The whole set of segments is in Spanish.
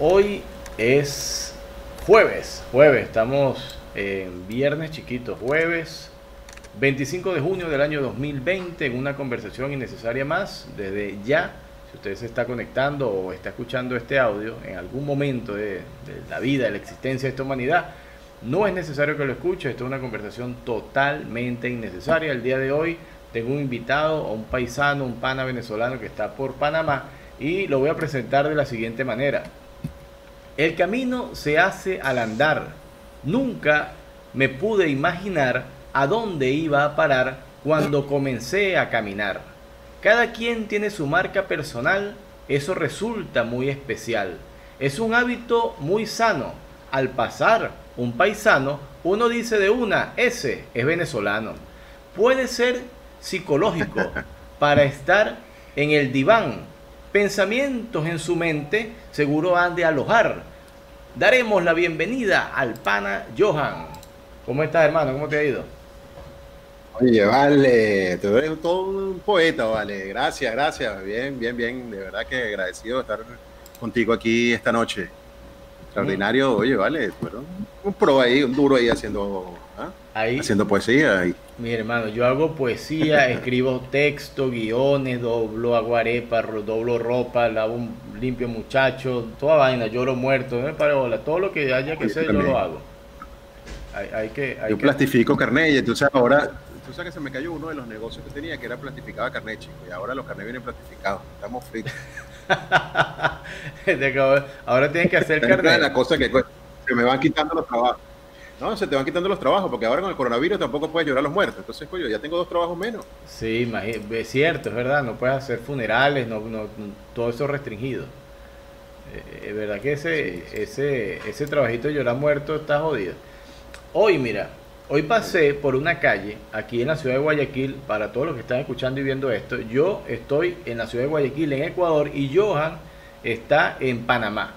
Hoy es jueves, jueves, estamos en viernes chiquito, jueves 25 de junio del año 2020 en una conversación innecesaria más. Desde ya, si usted se está conectando o está escuchando este audio en algún momento de, la vida, de la existencia de esta humanidad, no es necesario que lo escuche, esto es una conversación totalmente innecesaria. El día de hoy tengo un invitado, un paisano, un pana venezolano que está por Panamá y lo voy a presentar de la siguiente manera. El camino se hace al andar. Nunca me pude imaginar a dónde iba a parar cuando comencé a caminar. Cada quien tiene su marca personal, eso resulta muy especial. Es un hábito muy sano. Al pasar un paisano, uno dice de una, ese es venezolano. Puede ser psicológico para estar en el diván. Pensamientos en su mente seguro han de alojar. Daremos la bienvenida al pana Johan. ¿Cómo estás, hermano? ¿Cómo te ha ido? Oye, vale, tú eres todo un poeta, vale. Gracias, gracias. Bien, bien, bien. De verdad que agradecido de estar contigo aquí esta noche. Extraordinario, oye, vale. Bueno, un pro ahí, un duro ahí haciendo, ¿ah? Ahí, haciendo poesía. Ahí. Mi hermano, yo hago poesía, escribo texto, guiones, doblo aguarepa, ro- doblo ropa, lavo un limpio muchacho, toda vaina, lloro muerto, no me pare bola, todo lo que haya que hacer yo lo hago. Hay, hay que, hay Yo que- plastifico carnet y entonces ahora, tú sabes que se me cayó uno de los negocios que tenía que era plastificaba carnet, chico. Y ahora los carnets vienen plastificados. Estamos fritos. Ahora tienes que hacer carnet. las cosas que se me van quitando los trabajos. No, se te van quitando los trabajos, porque ahora con el coronavirus tampoco puedes llorar a los muertos. Entonces, coño, ya tengo dos trabajos menos. Sí, es cierto, es verdad, no puedes hacer funerales, no, no, todo eso restringido. Eh, Es verdad que ese, ese, ese trabajito de llorar muerto está jodido. Hoy, mira, hoy pasé por una calle aquí en la ciudad de Guayaquil, para todos los que están escuchando y viendo esto, yo estoy en la ciudad de Guayaquil, en Ecuador, y Johan está en Panamá.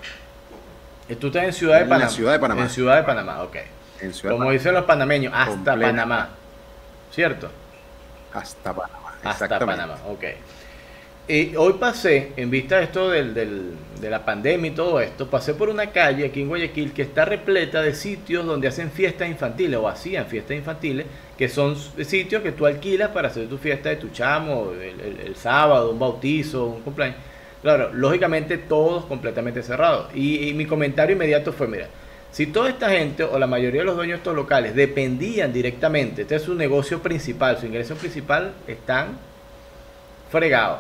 Tú estás en Ciudad de En la Panamá. ciudad de Panamá. En Ciudad de Panamá, ok. En Ciudad Como dicen los panameños, hasta Completa. Panamá. ¿Cierto? hasta Panamá. hasta. Panamá, ok. Y hoy pasé, en vista de esto del, del- de la pandemia y todo esto, pasé por una calle aquí en Guayaquil que está repleta de sitios donde hacen fiestas infantiles o hacían fiestas infantiles, que son sitios que tú alquilas para hacer tu fiesta de tu chamo, el, el- el sábado, un bautizo, un cumpleaños. Claro, lógicamente todos completamente cerrados. Y, y mi comentario inmediato fue, mira, si toda esta gente o la mayoría de los dueños de estos locales dependían directamente, este es su negocio principal, su ingreso principal, están fregados.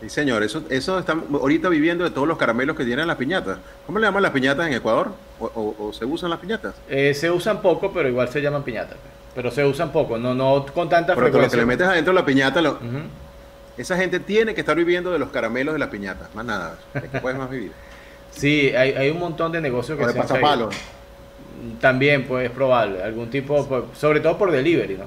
Sí, señor, eso, eso están ahorita viviendo de todos los caramelos que tienen las piñatas. ¿Cómo le llaman las piñatas en Ecuador? ¿O, o- o se usan las piñatas? Eh, se usan poco, pero igual se llaman piñatas. pues. Pero se usan poco, no, no con tanta Pero tú lo que frecuencia. le metes adentro de la piñata, lo- esa gente tiene que estar viviendo de los caramelos de las piñatas. Más nada. ¿De qué puedes más vivir? Sí, hay, hay un montón de negocios que O de se han. También, pues, es probable. Algún tipo, pues, sobre todo por delivery, ¿no?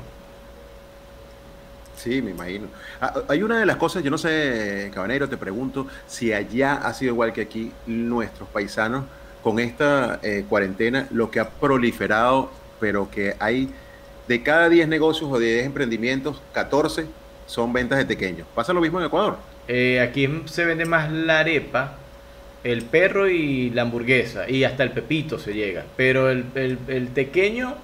Sí, me imagino. Ah, hay una de las cosas, yo no sé, Cabanero, te pregunto si allá ha sido igual que aquí, nuestros paisanos, con esta eh, cuarentena, lo que ha proliferado, pero que hay de cada 10 negocios o de 10 emprendimientos, 14 son ventas de pequeños. ¿Pasa lo mismo en Ecuador? Eh, aquí se vende más la arepa, el perro y la hamburguesa, y hasta el pepito se llega. Pero el, el, el tequeño,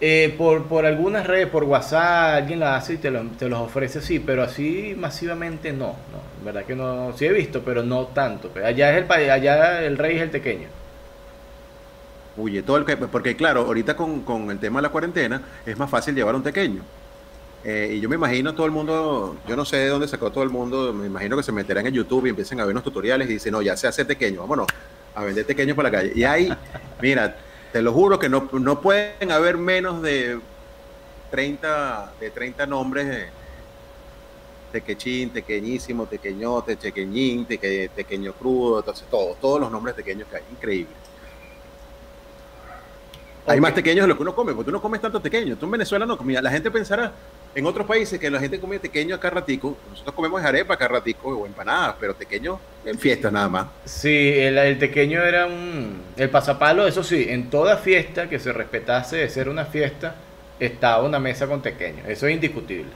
eh, por, por algunas redes, por WhatsApp, alguien la hace y te, lo- te los ofrece así, pero así masivamente no, no. Verdad que no, sí he visto, pero no tanto. Allá es el pa- allá el rey es el tequeño. Huye todo el que, porque claro, ahorita con, con el tema de la cuarentena es más fácil llevar un pequeño. Eh, y yo me imagino todo el mundo, yo no sé de dónde sacó todo el mundo, me imagino que se meterán en YouTube y empiecen a ver unos tutoriales y dicen, no, ya se hace pequeño, vámonos a vender pequeños por la calle. Y ahí, mira, te lo juro que no, no pueden haber menos de 30, de 30 nombres de tequechín, tequeñísimo, tequeñote, tequeñín, teque, tequeño crudo, entonces todos, todos los nombres pequeños que hay, increíble. Hay más pequeños de lo que uno come, porque tú no comes tanto pequeño. Tú en Venezuela no comías. La gente pensará en otros países que la gente come pequeño acá ratico. Nosotros comemos arepa acá ratico o empanadas, pero pequeño en fiestas nada más. Sí, el, el tequeño era un... El pasapalo, eso sí, en toda fiesta que se respetase de ser una fiesta, estaba una mesa con tequeño. Eso es indiscutible.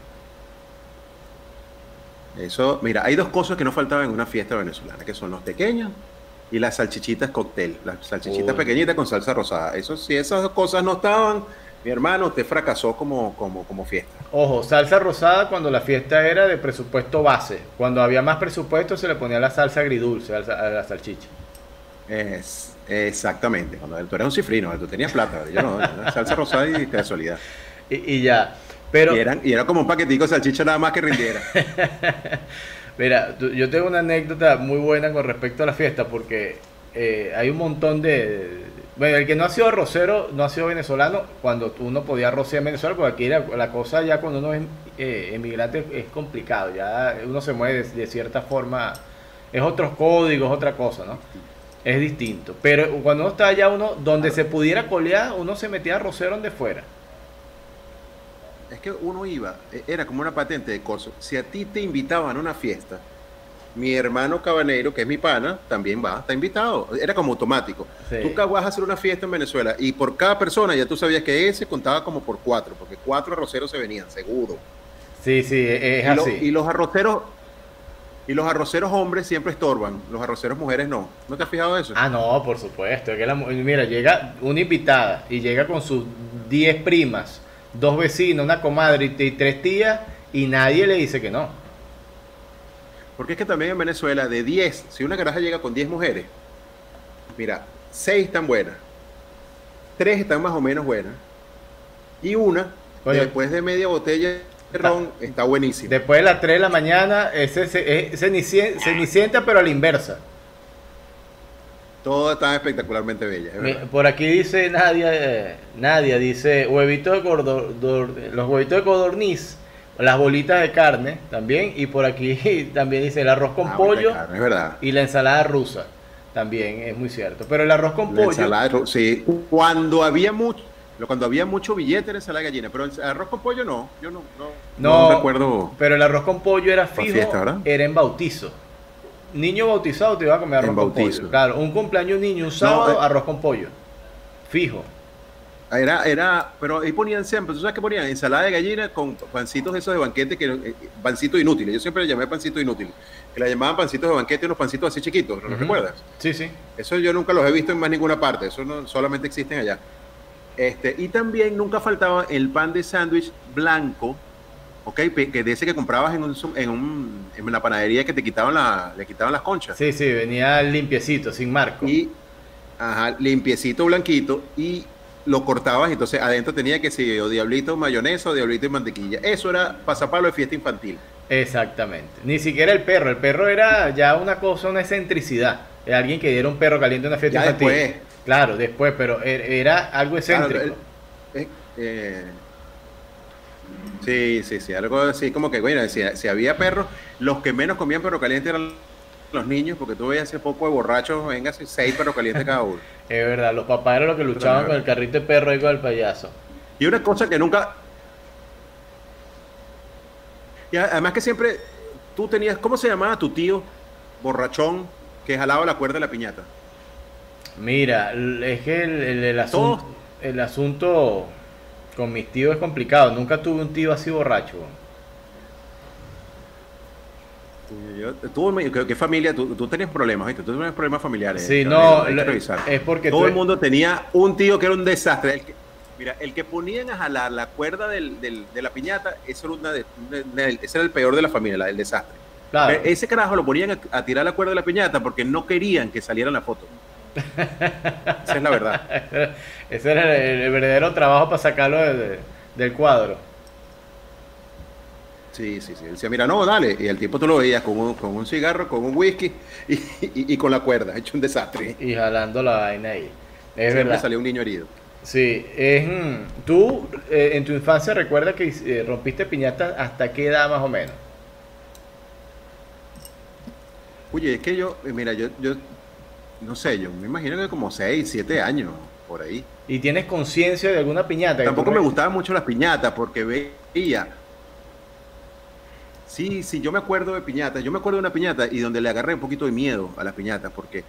Eso, mira, hay dos cosas que no faltaban en una fiesta venezolana, que son los pequeños y las salchichitas cóctel, las salchichitas Uy. pequeñitas con salsa rosada. Eso, si esas dos cosas no estaban, mi hermano, usted fracasó como, como, como fiesta. Ojo, salsa rosada cuando la fiesta era de presupuesto base. Cuando había más presupuesto se le ponía la salsa agridulce a la, a la salchicha. Es, exactamente, cuando tú eras un cifrino, tú tenías plata, yo no, salsa rosada y casualidad. Y, y ya. Pero, y, eran, y era como un paquetico de salchicha nada más que rindiera. mira, yo tengo una anécdota muy buena con respecto a la fiesta porque eh, hay un montón de... Bueno, el que no ha sido arrocero, no ha sido venezolano, cuando uno podía arrocear en Venezuela, porque aquí la, la cosa ya cuando uno es eh, emigrante es complicado, ya uno se mueve de, de cierta forma, es otros códigos, otra cosa, ¿no? Es distinto. Pero cuando uno está allá, uno, donde se pudiera colear, uno se metía a arrocero donde fuera. Es que uno iba, eh, era como una patente de corso. Si a ti te invitaban a una fiesta, mi hermano Cabanero, que es mi pana, también va, está invitado. Era como automático. Sí. Tú vas a hacer una fiesta en Venezuela y por cada persona ya tú sabías que ese contaba como por cuatro, porque cuatro arroceros se venían, seguro. Sí, sí, es y, lo- y los arroceros, y los arroceros hombres siempre estorban, los arroceros mujeres no. ¿No te has fijado eso? Ah, no, por supuesto. es que la mira, llega una invitada y llega con sus 10 primas, dos vecinos, una comadre y, y tres tías y nadie le dice que no. Porque es que también en Venezuela, de 10, si una caraja llega con 10 mujeres, mira, 6 están buenas, 3 están más o menos buenas, y una, después de media botella de ron, está buenísima. Después de las 3 de la mañana, se- es cenicienta, cenicienta, pero a la inversa. Todas están espectacularmente bellas. es. Por aquí dice Nadia, eh, Nadia dice huevitos de cordor, dor- los huevitos de codorniz, las bolitas de carne también, y por aquí también dice el arroz con Ah, pollo verdad. y la ensalada rusa. También es muy cierto. Pero el arroz con La pollo. ensalada sí, cuando había mucho, cuando había mucho billete era ensalada de gallina, pero el arroz con pollo no, yo no, no, No, no recuerdo. Pero el arroz con pollo era fijo, era en bautizo. Niño bautizado te iba a comer arroz En con bautizo. pollo. Claro, un cumpleaños niño, un sábado, eh. arroz con pollo. Fijo. Era, era, pero ahí ponían siempre, ¿tú sabes qué ponían? Ensalada de gallina con pancitos esos de banquete, que eh, pancitos inútiles. Yo siempre le llamé pancitos inútiles. Que la llamaban pancitos de banquete, unos pancitos así chiquitos, ¿no Ujú. recuerdas? Sí, sí. Eso yo nunca los he visto en más ninguna parte, eso no, solamente existen allá. Este, y también nunca faltaba el pan de sándwich blanco, ¿ok? Que de ese que comprabas en, un, en, un- en la panadería que te quitaban, la, le quitaban las conchas. Sí, sí, venía limpiecito, sin marco. Y, ajá, limpiecito, blanquito, y lo cortabas, entonces adentro tenía que ser o diablito mayonesa o diablito y mantequilla. Eso era pasapalo de fiesta infantil. Exactamente. Ni siquiera el perro. El perro era ya una cosa, una excentricidad. Era alguien que diera un perro caliente en una fiesta Ya infantil. después. Claro, después, pero er- era algo excéntrico. Claro, el- eh, eh, sí, sí, sí, algo así como que, bueno, si, si había perros, los que menos comían perro caliente eran los niños, porque tú veías hace poco de borrachos, venga, seis perros calientes cada uno. Es verdad, los papás eran los que luchaban con el carrito de perro y con el payaso. Y una cosa que nunca. Y además que siempre tú tenías. ¿Cómo se llamaba tu tío borrachón que jalaba la cuerda de la piñata? Mira, es que el, el- el asunto, el asunto con mis tíos es complicado. Nunca tuve un tío así borracho. Yo, tú, ¿qué, familia? Tú, tú tenías problemas, ¿viste? Tú tenías problemas familiares. Sí, no, hay que lo- revisar. es porque Todo tú- el mundo tenía un tío que era un desastre. El que- mira, el que ponían a jalar la cuerda del- del- de la piñata, eso era una de- una- ese era el peor de la familia, la del desastre. Claro, Pero Ese carajo lo ponían a, a tirar la cuerda de la piñata porque no querían que saliera en la foto. Esa es la verdad. ese era el, el verdadero trabajo para sacarlo de- de- del cuadro. Sí, sí, sí. Él decía, mira, no, dale. Y el tipo tú lo veías con un, con un cigarro, con un whisky y, y- y con la cuerda, hecho un desastre. Y jalando la vaina ahí. Es Siempre verdad. salía un niño herido. Sí, es, mm, tú eh, en tu infancia recuerdas que eh, rompiste piñata hasta qué edad más o menos. Oye, es que yo, eh, mira, yo, yo, no sé, yo me imagino que como 6, 7 años, por ahí. ¿Y tienes conciencia de alguna piñata? Tampoco me gustaban mucho las piñatas porque veía. Sí, sí, yo me acuerdo de piñatas. Yo me acuerdo de una piñata y donde le agarré un poquito de miedo a las piñatas porque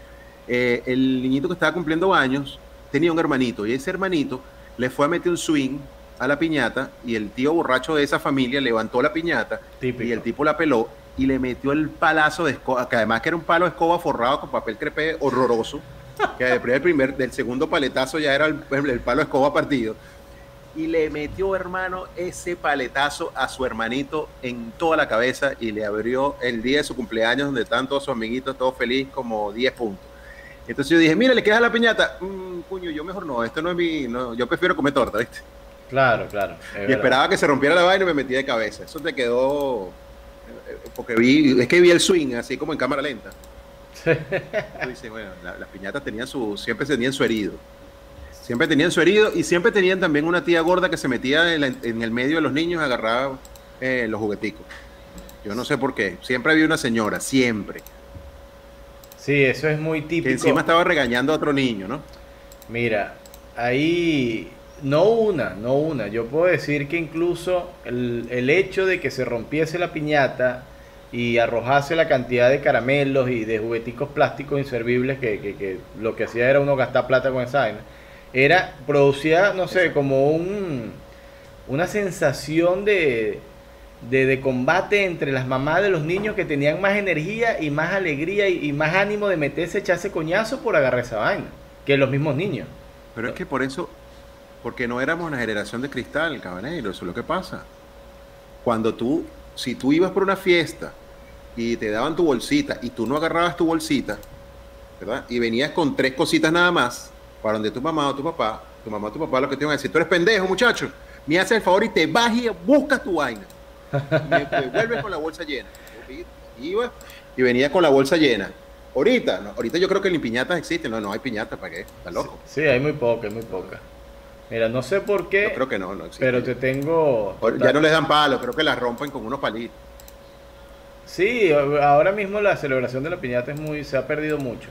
eh, el niñito que estaba cumpliendo años tenía un hermanito y ese hermanito le fue a meter un swing a la piñata y el tío borracho de esa familia levantó la piñata y el tipo la peló y le metió el palazo de escoba, que además que era un palo de escoba forrado con papel crepé horroroso, que después del primer, del segundo paletazo ya era el, el palo de escoba partido. Y le metió, hermano, ese paletazo a su hermanito en toda la cabeza y le abrió el día de su cumpleaños, donde están todos sus amiguitos, todos felices, como 10 puntos. Entonces yo dije, mira, le queda la piñata. Mm, puño, yo mejor no, esto no es mi. No, yo prefiero comer torta, ¿viste? Claro, claro. Y esperaba que se rompiera la vaina y me metí de cabeza. Eso te quedó. Eh, porque vi, es que vi el swing así como en cámara lenta. bueno, las piñatas tenían su, siempre tenían su herido. Siempre tenían su herido y siempre tenían también una tía gorda que se metía en, el medio de los niños a agarrar eh, los jugueticos. Yo no sé por qué. Siempre había una señora, siempre. Sí, eso es muy típico. Que encima estaba regañando a otro niño, ¿no? Mira, ahí no una, no una. Yo puedo decir que incluso el, hecho de que se rompiese la piñata y arrojase la cantidad de caramelos y de jugueticos plásticos inservibles que, lo que hacía era uno gastar plata con esa vaina, era, producía, no sé, como un, una sensación de, de, combate entre las mamás de los niños que tenían más energía y más alegría y, más ánimo de meterse, echarse coñazo por agarrar esa vaina, que los mismos niños. Pero es que por eso, porque no éramos una generación de cristal, caballero, eso es lo que pasa. Cuando tú, si tú ibas por una fiesta y te daban tu bolsita y tú no agarrabas tu bolsita, ¿verdad? Y venías con tres cositas nada más, para donde tu mamá o tu papá, tu mamá o tu papá lo que te iban a decir, tú eres pendejo, muchacho, me haces el favor y te vas y buscas tu vaina. Me, vuelves con la bolsa llena. Iba y venía con la bolsa llena. Ahorita, no, ahorita yo creo que ni piñatas existen, no, no hay piñatas, ¿para qué? Está loco. Sí, hay muy poca, muy poca. Mira, no sé por qué. Yo creo que no, no existe. Pero te tengo. Ya no les dan palos, creo que las rompen con unos palitos. Sí, ahora mismo la celebración de la piñata es muy, se ha perdido mucho.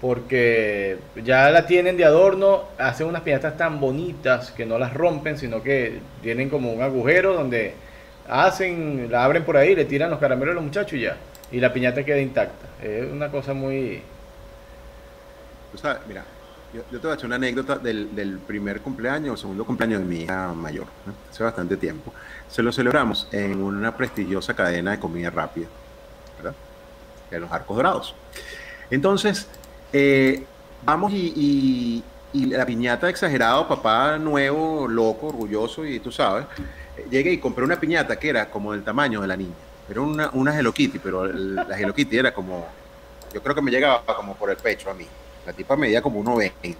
Porque ya la tienen de adorno, hacen unas piñatas tan bonitas que no las rompen, sino que tienen como un agujero donde hacen, la abren por ahí, le tiran los caramelos a los muchachos y ya. Y la piñata queda intacta. Es una cosa muy. Tú sabes, mira, yo, te voy a hacer una anécdota del, primer cumpleaños o segundo cumpleaños de mi hija mayor, hace bastante tiempo. Se lo celebramos en una prestigiosa cadena de comida rápida, ¿verdad? De los Arcos Dorados. Entonces, eh, vamos y, la piñata exagerado, papá nuevo, loco, orgulloso, y tú sabes, llegué y compré una piñata que era como del tamaño de la niña. Era una, una Hello pero la Hello era como, yo creo que me llegaba como por el pecho a mí. La tipa medía como 1,20.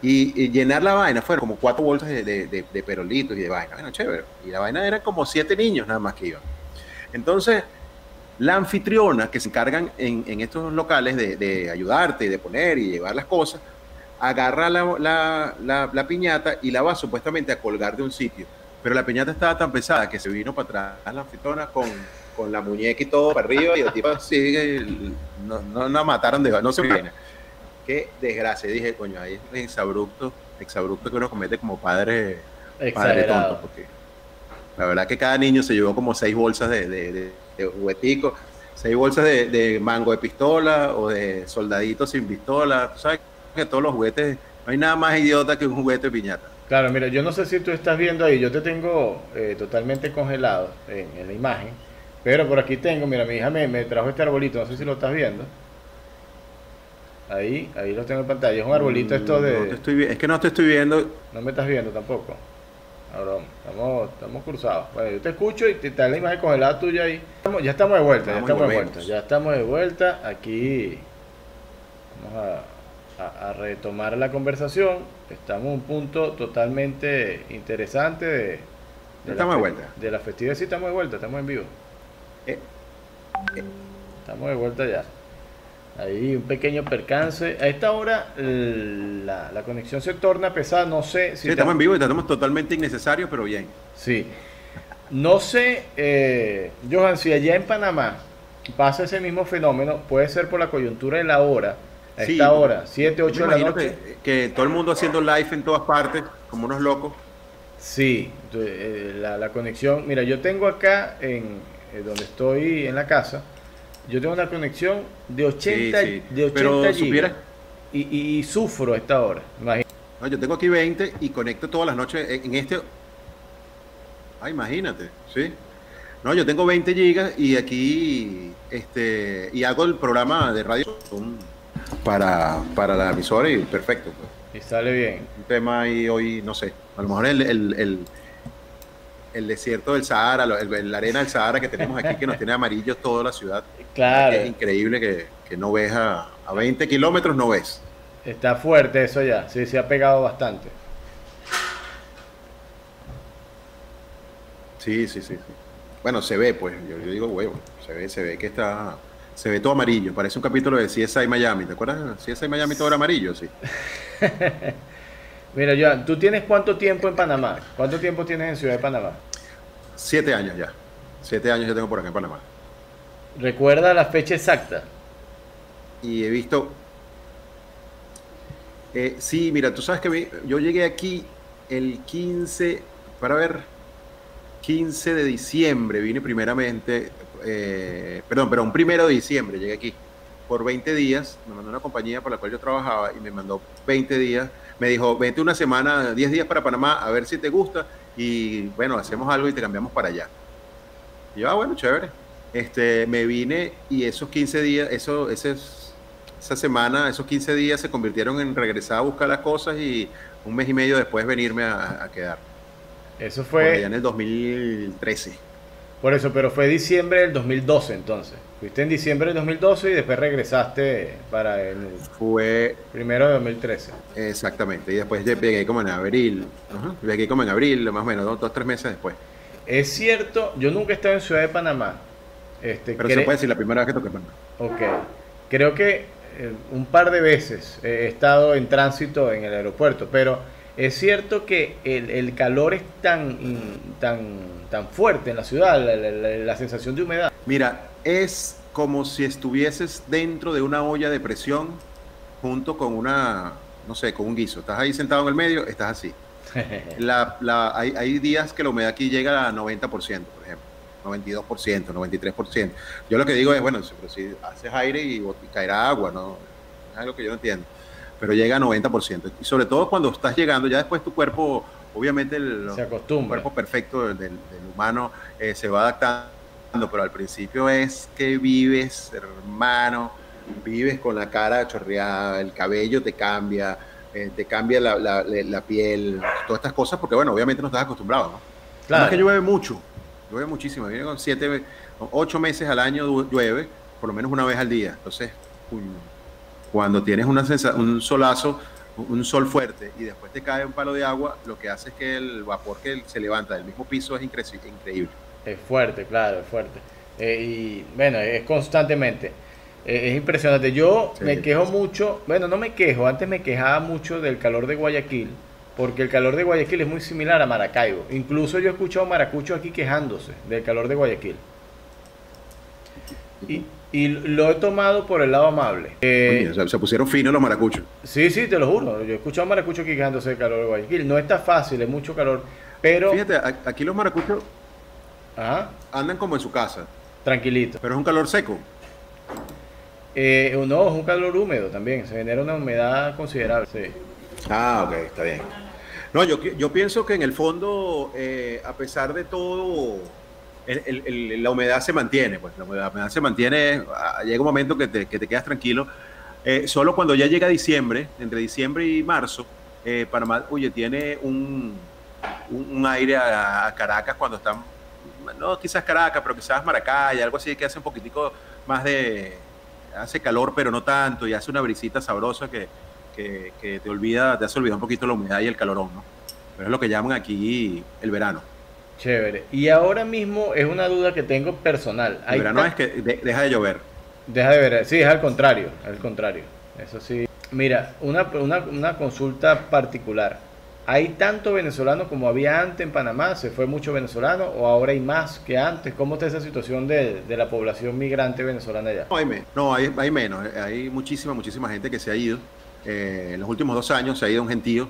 Y, y llenar la vaina fueron como cuatro bolsas de, de, perolitos y de vaina. Bueno, chévere. Y la vaina era como siete niños nada más que iban. Entonces, la anfitriona que se encargan en, en estos locales de, de, ayudarte, de poner y llevar las cosas, agarra la, la, la, la, piñata y la va supuestamente a colgar de un sitio. Pero la piñata estaba tan pesada que se vino para atrás la anfitriona con, con la muñeca y todo para arriba y el tipo sigue, no, no, no mataron de no se viene. Qué desgracia, dije, coño, ahí es exabrupto, exabrupto que uno comete como padre, padre tonto, porque la verdad que cada niño se llevó como seis bolsas de, de, de, jugueticos, seis bolsas de, de, mango de pistola o de soldaditos sin pistola. Tú sabes que todos los juguetes, no hay nada más idiota que un juguete de piñata. Claro, mira, yo no sé si tú estás viendo ahí, yo te tengo eh, totalmente congelado en, en, la imagen, pero por aquí tengo, mira, mi hija me, me trajo este arbolito, no sé si lo estás viendo. Ahí, ahí lo tengo en pantalla. Es un arbolito esto de. No te estoy, es que no te estoy viendo. No me estás viendo tampoco. Ahora, estamos, estamos cruzados. Bueno, yo te escucho y te, da la imagen congelada tuya ahí. ya estamos de vuelta, ya estamos de vuelta. Ya estamos de vuelta. Aquí vamos a, a, retomar la conversación. Estamos en un punto totalmente interesante de, de estamos de vuelta. De la festividad, sí, estamos de vuelta, estamos en vivo. Eh, eh. Estamos de vuelta ya. Ahí un pequeño percance. A esta hora la, la, conexión se torna pesada. No sé si. Sí, estamos en vivo y estamos totalmente innecesarios, pero bien. Sí. No sé, eh, Johan, si allá en Panamá pasa ese mismo fenómeno, puede ser por la coyuntura de la hora. A esta hora, 7, 8 de la noche. Que, que, todo el mundo haciendo live en todas partes, como unos locos. Sí, eh, la, la, conexión. Mira, yo tengo acá, en eh, donde estoy en la casa, yo tengo una conexión de 80, sí, sí. De 80 Pero gigas y, y, y, sufro a esta hora. Imagínate. No, yo tengo aquí 20 y conecto todas las noches en este. Ah, imagínate, ¿sí? No, yo tengo 20 gigas y aquí este y hago el programa de radio para, para la emisora y perfecto. Pues. Y sale bien. Un tema ahí hoy, no sé, a lo mejor el, el, el, desierto del Sahara, la arena del Sahara que tenemos aquí que nos tiene amarillos toda la ciudad. Claro. Es increíble que, que no ves a, a 20 kilómetros, no ves. Está fuerte eso ya, sí, se ha pegado bastante. Sí, sí, sí. sí. Bueno, se ve, pues, yo, digo huevo, se ve, se ve que está, se ve todo amarillo, parece un capítulo de CSI Miami, ¿te acuerdas? CSI Miami todo era amarillo, sí. Mira, Joan, ¿tú tienes cuánto tiempo en Panamá? ¿Cuánto tiempo tienes en Ciudad de Panamá? Siete años ya, siete años yo tengo por acá en Panamá. ¿Recuerda la fecha exacta? Y he visto, eh, sí, mira, tú sabes que yo llegué aquí el 15, para ver, 15 de diciembre vine primeramente, eh, perdón, pero un primero de diciembre llegué aquí por 20 días, me mandó una compañía por la cual yo trabajaba y me mandó 20 días, me dijo, vente una semana, 10 días para Panamá, a ver si te gusta y bueno, hacemos algo y te cambiamos para allá. Y yo, ah, bueno, chévere. Este, me vine y esos 15 días, eso, ese, esa semana, esos 15 días se convirtieron en regresar a buscar las cosas y un mes y medio después venirme a quedar. Eso fue... en el 2013. Por eso, pero fue diciembre del 2012 entonces. Fuiste en diciembre del 2012 y después regresaste para el... Fue... Primero de 2013. Exactamente. Y después llegué como en abril. Llegué como en abril, más o menos, dos, o tres meses después. Es cierto, yo nunca he estado en Ciudad de Panamá. Este, pero se puede decir la primera vez que toqué Panamá. Ok. Creo que eh, un par de veces he estado en tránsito en el aeropuerto, pero es cierto que el, calor es tan, tan, tan fuerte en la ciudad, la, sensación de humedad. Mira, es como si estuvieses dentro de una olla de presión junto con una, no sé, con un guiso. Estás ahí sentado en el medio, estás así. La, hay, hay, días que la humedad aquí llega a 90%, por ejemplo. 92%, 93%. Yo lo que digo es, bueno, si haces aire y, y caerá agua, ¿no? Es algo que yo no entiendo pero llega a 90%. Y sobre todo cuando estás llegando, ya después tu cuerpo, obviamente el, cuerpo perfecto del, humano eh, se va adaptando, pero al principio es que vives, hermano, vives con la cara chorreada, el cabello te cambia, eh, te cambia la, la, piel, todas estas cosas, porque bueno, obviamente no estás acostumbrado, ¿no? Claro. Es que llueve mucho, llueve muchísimo, viene con siete, ocho meses al año llueve, por lo menos una vez al día, entonces, cuando tienes una un solazo, un sol fuerte y después te cae un palo de agua, lo que hace es que el vapor que se levanta del mismo piso es increíble. Es fuerte, claro, es fuerte. Eh, y bueno, es constantemente. Eh, es impresionante. Yo me quejo mucho, bueno, no me quejo, antes me quejaba mucho del calor de Guayaquil, porque el calor de Guayaquil es muy similar a Maracaibo. Incluso yo he escuchado a maracuchos aquí quejándose del calor de Guayaquil. Y, y lo he tomado por el lado amable. Eh, se pusieron finos los maracuchos. Sí, sí, te lo juro. Yo he escuchado maracuchos aquí quejándose del calor de Guayaquil. No está fácil, es mucho calor. Pero. Fíjate, aquí los maracuchos andan como en su casa. Tranquilito. Pero es un calor seco. Eh, no, es un calor húmedo también. Se genera una humedad considerable. Sí. Ah, ok, está bien. No, yo, yo pienso que en el fondo, eh, a pesar de todo la humedad se mantiene, pues la humedad, se mantiene, ah, llega un momento que te, que te quedas tranquilo. Eh, solo cuando ya llega diciembre, entre diciembre y marzo, eh, Panamá, oye, tiene un, un, aire a, Caracas cuando están, no quizás Caracas, pero quizás Maracay, algo así que hace un poquitico más de, hace calor, pero no tanto, y hace una brisita sabrosa que, que, que te olvida, te hace olvidar un poquito la humedad y el calorón, ¿no? Pero es lo que llaman aquí el verano. Chévere. Y ahora mismo es una duda que tengo personal. El verano es que deja de llover. Deja de ver, sí, es al contrario, al contrario. Eso sí. Mira, una, una, consulta particular. ¿Hay tanto venezolano como había antes en Panamá? ¿Se fue mucho venezolano o ahora hay más que antes? ¿Cómo está esa situación de, la población migrante venezolana allá? No, hay, no, hay, menos. Hay muchísima, muchísima gente que se ha ido. Eh, en los últimos dos años se ha ido un gentío.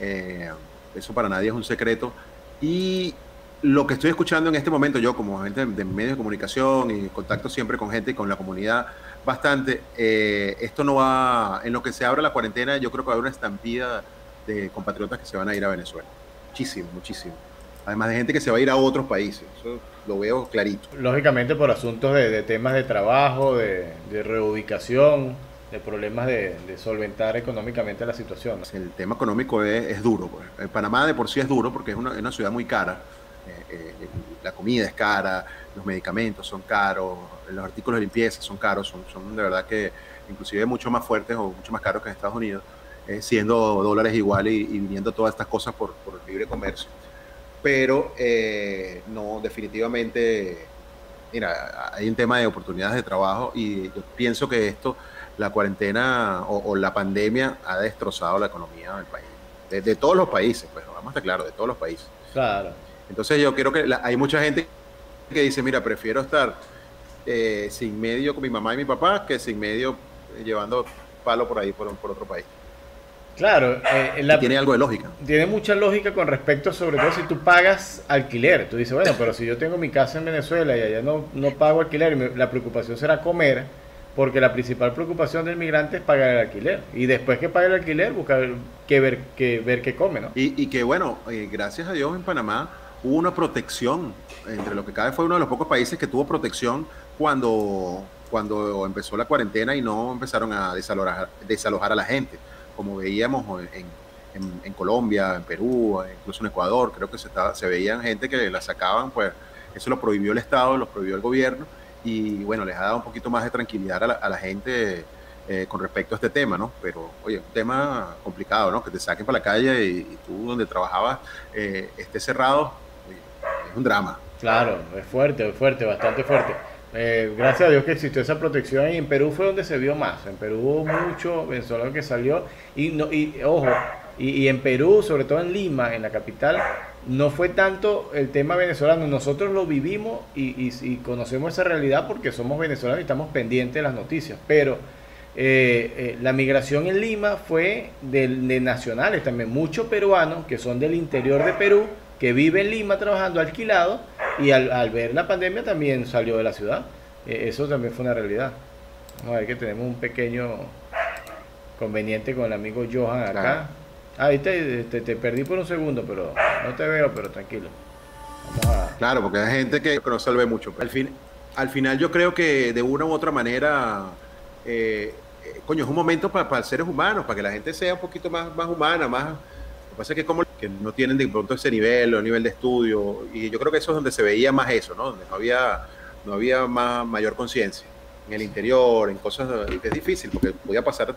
Eh, eso para nadie es un secreto. Y lo que estoy escuchando en este momento, yo como agente de, medios de comunicación y contacto siempre con gente y con la comunidad bastante, eh, esto no va, en lo que se abra la cuarentena, yo creo que va a haber una estampida de compatriotas que se van a ir a Venezuela. Muchísimo, muchísimo. Además de gente que se va a ir a otros países. Eso lo veo clarito. Lógicamente por asuntos de, temas de trabajo, de, reubicación, de problemas de, solventar económicamente la situación. El tema económico es, duro. Pues. Panamá de por sí es duro porque es una, ciudad muy cara. Eh, eh, la comida es cara, los medicamentos son caros, los artículos de limpieza son caros, son, son de verdad que inclusive mucho más fuertes o mucho más caros que en Estados Unidos, eh, siendo dólares igual y, viniendo todas estas cosas por, por el libre comercio pero eh, no, definitivamente, mira, hay un tema de oportunidades de trabajo y yo pienso que esto, la cuarentena o, la pandemia ha destrozado la economía del país, de, todos los países, pues vamos a estar claro, de todos los países. Claro. Entonces yo quiero que hay mucha gente que dice, mira, prefiero estar eh, sin medio con mi mamá y mi papá que sin medio llevando palo por ahí, por, por otro país. Claro, eh, tiene algo de lógica. Tiene mucha lógica con respecto, sobre todo si tú pagas alquiler. Tú dices, bueno, pero si yo tengo mi casa en Venezuela y allá no, no pago alquiler, la preocupación será comer, porque la principal preocupación del migrante es pagar el alquiler. Y después que pague el alquiler, buscar que ver que ver qué come, ¿no? Y, y que bueno, eh, gracias a Dios en Panamá hubo una protección, entre lo que cabe fue uno de los pocos países que tuvo protección cuando, cuando empezó la cuarentena y no empezaron a desalojar, desalojar a la gente como veíamos en, Colombia, en Perú, incluso en Ecuador, creo que se, estaba, se veían gente que la sacaban, pues eso lo prohibió el Estado, lo prohibió el gobierno, y bueno, les ha dado un poquito más de tranquilidad a la, gente eh, con respecto a este tema, ¿no? Pero, oye, un tema complicado, ¿no? Que te saquen para la calle y, tú donde trabajabas eh, esté cerrado, es un drama. Claro, es fuerte, es fuerte, bastante fuerte. Eh, gracias a Dios que existió esa protección y en Perú fue donde se vio más. En Perú hubo mucho venezolano que salió y, no, y ojo, y, en Perú, sobre todo en Lima, en la capital, no fue tanto el tema venezolano. Nosotros lo vivimos y, conocemos esa realidad porque somos venezolanos y estamos pendientes de las noticias. Pero eh, eh, la migración en Lima fue de, de nacionales también, muchos peruanos que son del interior de Perú que vive en Lima trabajando alquilado y al, ver la pandemia también salió de la ciudad. E, eso también fue una realidad. Vamos a ver que tenemos un pequeño conveniente con el amigo Johan acá. Ah, te, te, perdí por un segundo, pero no te veo, pero tranquilo. Claro, porque hay gente que no salve mucho. Al, fin, al final yo creo que de una u otra manera, eh, eh, coño, es un momento para, para seres humanos, para que la gente sea un poquito más, más humana, más que pasa es que como que no tienen de pronto ese nivel o nivel de estudio, y yo creo que eso es donde se veía más eso, ¿no? Donde no había, no había más, mayor conciencia. En el interior, en cosas que es difícil, porque podía pasar. Lo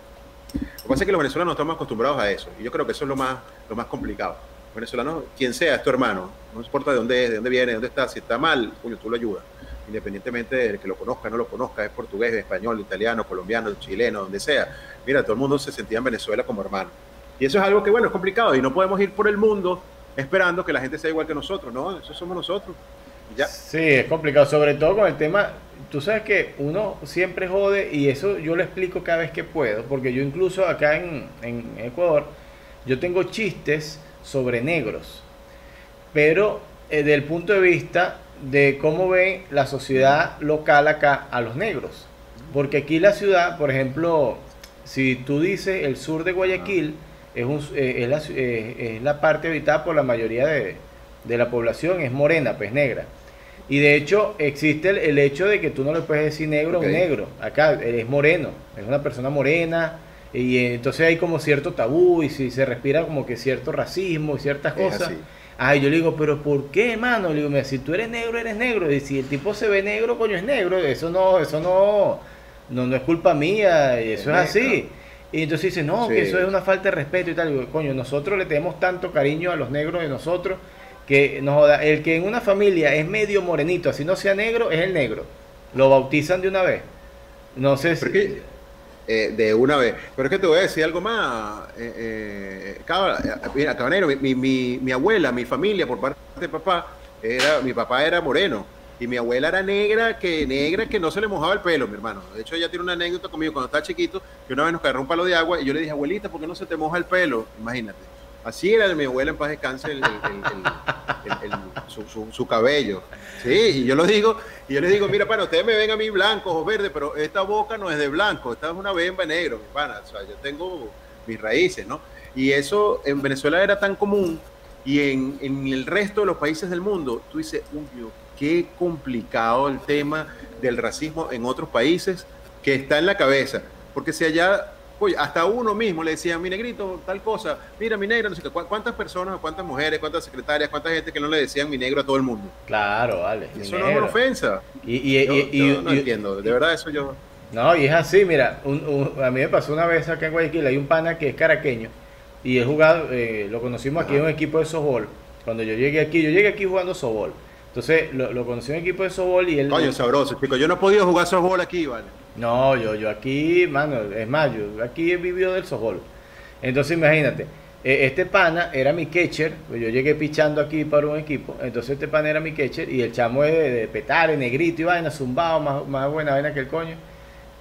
que pasa es que los venezolanos no estamos acostumbrados a eso, y yo creo que eso es lo más, lo más complicado. Los venezolanos, quien sea, es tu hermano, no importa de dónde es, de dónde viene, de dónde está, si está mal, coño, tú lo ayudas independientemente de que lo conozca, no lo conozca, es portugués, español, italiano, colombiano, chileno, donde sea. Mira, todo el mundo se sentía en Venezuela como hermano. Y eso es algo que, bueno, es complicado y no podemos ir por el mundo esperando que la gente sea igual que nosotros, ¿no? Eso somos nosotros. Ya. Sí, es complicado, sobre todo con el tema, tú sabes que uno siempre jode y eso yo lo explico cada vez que puedo, porque yo incluso acá en, en Ecuador, yo tengo chistes sobre negros, pero eh, desde el punto de vista de cómo ve la sociedad local acá a los negros. Porque aquí la ciudad, por ejemplo, si tú dices el sur de Guayaquil, es, un, eh, es, la, eh, es, la, parte habitada por la mayoría de, de, la población, es morena, pues negra. Y de hecho existe el, hecho de que tú no le puedes decir negro un negro. Acá es moreno, es una persona morena. Y eh, entonces hay como cierto tabú y si se respira como que cierto racismo y ciertas cosas. Ay, yo le digo, pero ¿por qué, hermano? Le digo, si tú eres negro, eres negro. Y si el tipo se ve negro, coño, es negro. Eso no, eso no, no, no es culpa mía. Eso es, así. Y entonces dice, no, que eso es una falta de respeto y tal. Y coño, nosotros le tenemos tanto cariño a los negros de nosotros que nos joda. El que en una familia es medio morenito, así no sea negro, es el negro. Lo bautizan de una vez. No sé si. Eh, de una vez. Pero es que te voy a decir algo más. Eh, eh, mira, cabanero, mi, mi, mi abuela, mi familia, por parte de papá, era, mi papá era moreno y mi abuela era negra, que negra, que no se le mojaba el pelo, mi hermano. De hecho, ella tiene una anécdota conmigo cuando estaba chiquito, que una vez nos cayó un palo de agua y yo le dije, abuelita, ¿por qué no se te moja el pelo? Imagínate. Así era de mi abuela en paz descanse el, su, su, cabello. Sí, y yo lo digo, y yo le digo, mira, pana, ustedes me ven a mí blancos o verdes, pero esta boca no es de blanco, esta es una bemba negro, mi pana. O sea, yo tengo mis raíces, ¿no? Y eso en Venezuela era tan común y en, en el resto de los países del mundo, tú dices, uy, qué complicado el tema del racismo en otros países que está en la cabeza. Porque si allá, oye, hasta uno mismo le decía, mi negrito, tal cosa, mira mi negro, no sé qué, ¿cuántas personas, cuántas mujeres, cuántas secretarias, cuánta gente que no le decían mi negro a todo el mundo? Claro, vale. Eso no es una ofensa. Y, y, y, no entiendo, de verdad eso yo... No, y es así, mira, a mí me pasó una vez acá en Guayaquil, hay un pana que es caraqueño y he jugado, eh, lo conocimos aquí en un equipo de softball. Cuando yo llegué aquí, yo llegué aquí jugando softball. Entonces lo, lo conocí en un equipo de softball y él... Coño, sabroso, chico. Yo no he podido jugar softball aquí, ¿vale? No, yo, yo aquí, mano, es más, yo aquí he vivido del softball. Entonces imagínate, e, este pana era mi catcher, pues yo llegué pichando aquí para un equipo, entonces este pana era mi catcher y el chamo es de, de petar, negrito y vaina, zumbado, más, más buena vaina que el coño.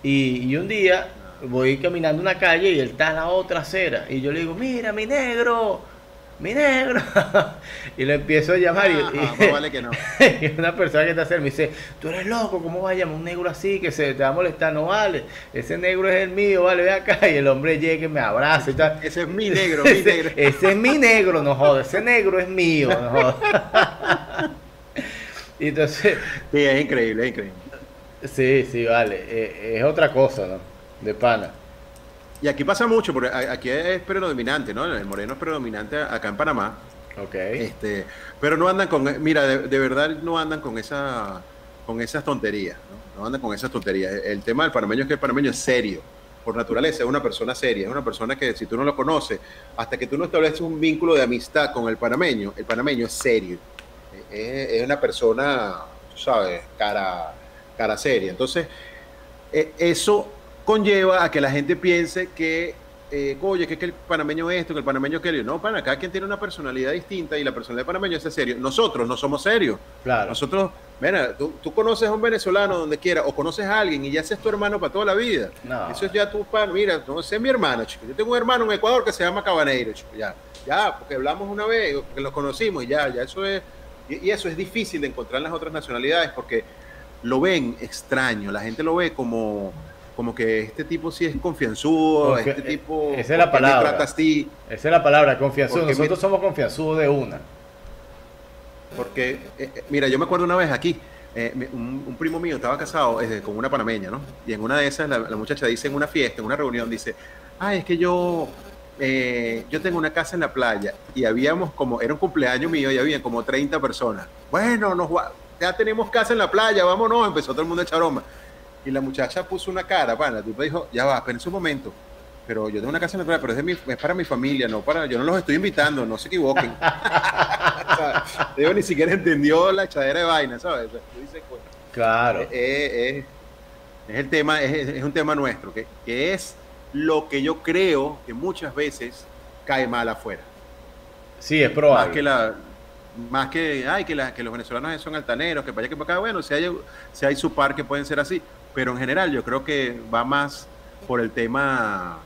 Y, y, un día voy caminando una calle y él está en la otra acera y yo le digo, mira mi negro, mi negro. y lo empiezo a llamar. y, vale que no. y una persona que está cerca me dice, tú eres loco, ¿cómo vas a llamar un negro así que se te va a molestar? No vale, ese negro es el mío, vale, ve acá. Y el hombre llega y me abraza y tal. Ese es mi negro, mi ese, negro. Ese es mi negro, no jodas, ese negro es mío, no jodas. y entonces... Sí, es increíble, es increíble. Sí, sí, vale, eh, es otra cosa, ¿no? De pana. Y aquí pasa mucho, porque aquí es predominante, ¿no? El moreno es predominante acá en Panamá. Ok. Este, pero no andan con, mira, de, de, verdad no andan con esa, con esas tonterías, ¿no? No andan con esas tonterías. El tema del panameño es que el panameño es serio, por naturaleza, es una persona seria, es una persona que si tú no lo conoces, hasta que tú no estableces un vínculo de amistad con el panameño, el panameño es serio. Es, es una persona, tú sabes, cara, cara seria. Entonces, eso conlleva a que la gente piense que, eh, oye, que, que, el panameño esto, que el panameño aquello. No, para acá quien tiene una personalidad distinta y la personalidad panameño es serio. Nosotros no somos serios. Claro. Nosotros, mira, tú, tú, conoces a un venezolano donde quiera o conoces a alguien y ya es tu hermano para toda la vida. No. Eso es ya tu pan. Mira, no sé mi hermano, chico. Yo tengo un hermano en Ecuador que se llama Cabaneiro, chico. Ya, ya, porque hablamos una vez, que los conocimos y ya, ya eso es. Y, y eso es difícil de encontrar en las otras nacionalidades porque lo ven extraño, la gente lo ve como como que este tipo sí es confianzudo, Confia este tipo esa es la palabra. trata así. Esa es la palabra, confianzudo. Porque Nosotros somos confianzudos de una. Porque, eh, mira, yo me acuerdo una vez aquí, eh, un, un, primo mío estaba casado eh, con una panameña, ¿no? Y en una de esas la, la, muchacha dice en una fiesta, en una reunión, dice, ah, es que yo, eh, yo tengo una casa en la playa y habíamos como, era un cumpleaños mío y había como 30 personas. Bueno, nos, ya tenemos casa en la playa, vámonos, empezó todo el mundo a echar broma. Y la muchacha puso una cara, bueno, la tipa dijo, ya va, esperen un momento, pero yo tengo una casa en la pero es, de mi, es, para mi familia, no para, yo no los estoy invitando, no se equivoquen. o sea, ni siquiera entendió la echadera de vaina, ¿sabes? Pues, claro. Es, es, es, el tema, es, es un tema nuestro, que, que es lo que yo creo que muchas veces cae mal afuera. Sí, es probable. Más que la, más que, ay, que, la, que, los venezolanos son altaneros, que para allá que para acá, bueno, si hay, si hay su par que pueden ser así, pero en general yo creo que va más por el tema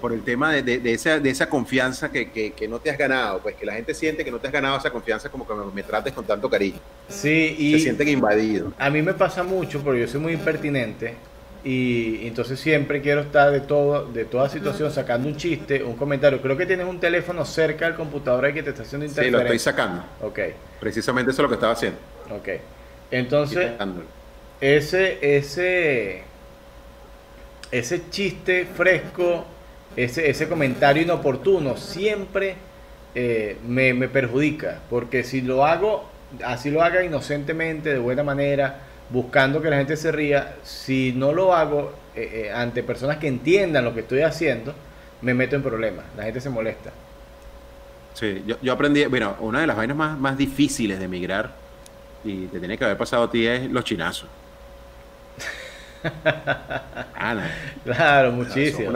por el tema de, de, de esa, de esa confianza que, que, que, no te has ganado, pues que la gente siente que no te has ganado esa confianza como que me, me trates con tanto cariño. Sí, y se sienten invadidos. A mí me pasa mucho porque yo soy muy impertinente y entonces siempre quiero estar de todo de toda situación sacando un chiste, un comentario. Creo que tienes un teléfono cerca del computador que te está haciendo interferencia. Sí, lo estoy sacando. Ok. Precisamente eso es lo que estaba haciendo. Ok. Entonces, ese, ese, ese chiste fresco, ese, ese comentario inoportuno, siempre eh, me, me, perjudica. Porque si lo hago, así lo haga inocentemente, de buena manera, buscando que la gente se ría, si no lo hago eh, eh, ante personas que entiendan lo que estoy haciendo, me meto en problemas. La gente se molesta. Sí, yo, yo aprendí, bueno, una de las vainas más, más difíciles de emigrar y te tiene que haber pasado a ti es los chinazos. Ah, no. Claro, muchísimo.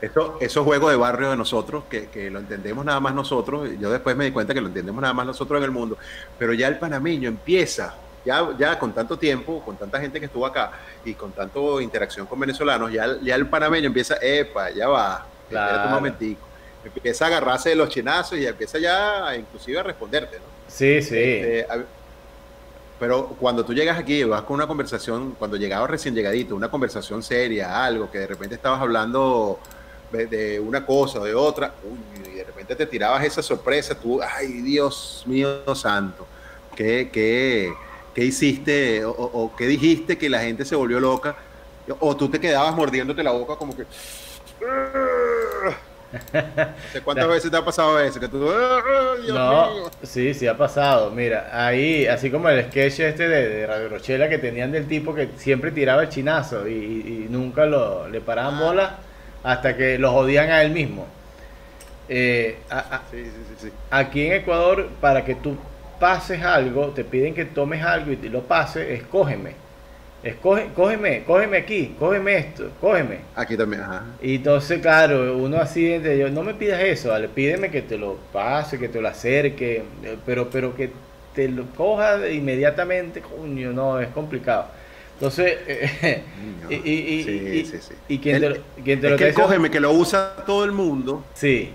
Esto, esos juegos de barrio de nosotros, que, que, lo entendemos nada más nosotros, yo después me di cuenta que lo entendemos nada más nosotros en el mundo, pero ya el panameño empieza, ya, ya con tanto tiempo, con tanta gente que estuvo acá y con tanto interacción con venezolanos, ya, ya el panameño empieza, epa, ya va, claro. espérate un momentico. Empieza a agarrarse de los chinazos y empieza ya inclusive a responderte, ¿no? Sí, sí. Este, a, pero cuando tú llegas aquí, vas con una conversación, cuando llegabas recién llegadito, una conversación seria, algo que de repente estabas hablando de una cosa o de otra, y de repente te tirabas esa sorpresa, tú, ay Dios mío santo, ¿qué, qué, qué hiciste o, qué dijiste que la gente se volvió loca? O tú te quedabas mordiéndote la boca como que... ¿Cuántas veces te ha pasado eso? Que tú, no, sí, sí ha pasado. Mira, ahí, así como el sketch este de, Radio Rochela que tenían del tipo que siempre tiraba el chinazo y, nunca lo, le paraban ah. bola hasta que lo jodían a él mismo. Eh, aquí en Ecuador, para que tú pases algo, te piden que tomes algo y lo pases, escógeme. Escoge, cógeme, cógeme aquí, cógeme esto, cógeme. Aquí también, ajá. Y entonces, claro, uno así, de, yo, no me pidas eso, ¿vale? pídeme que te lo pase, que te lo acerque, pero, pero que te lo coja inmediatamente, coño, no, es complicado. Entonces, y, y, sí, sí, sí. y quien te, lo, quien te es que cógeme, que lo usa todo el mundo. Sí.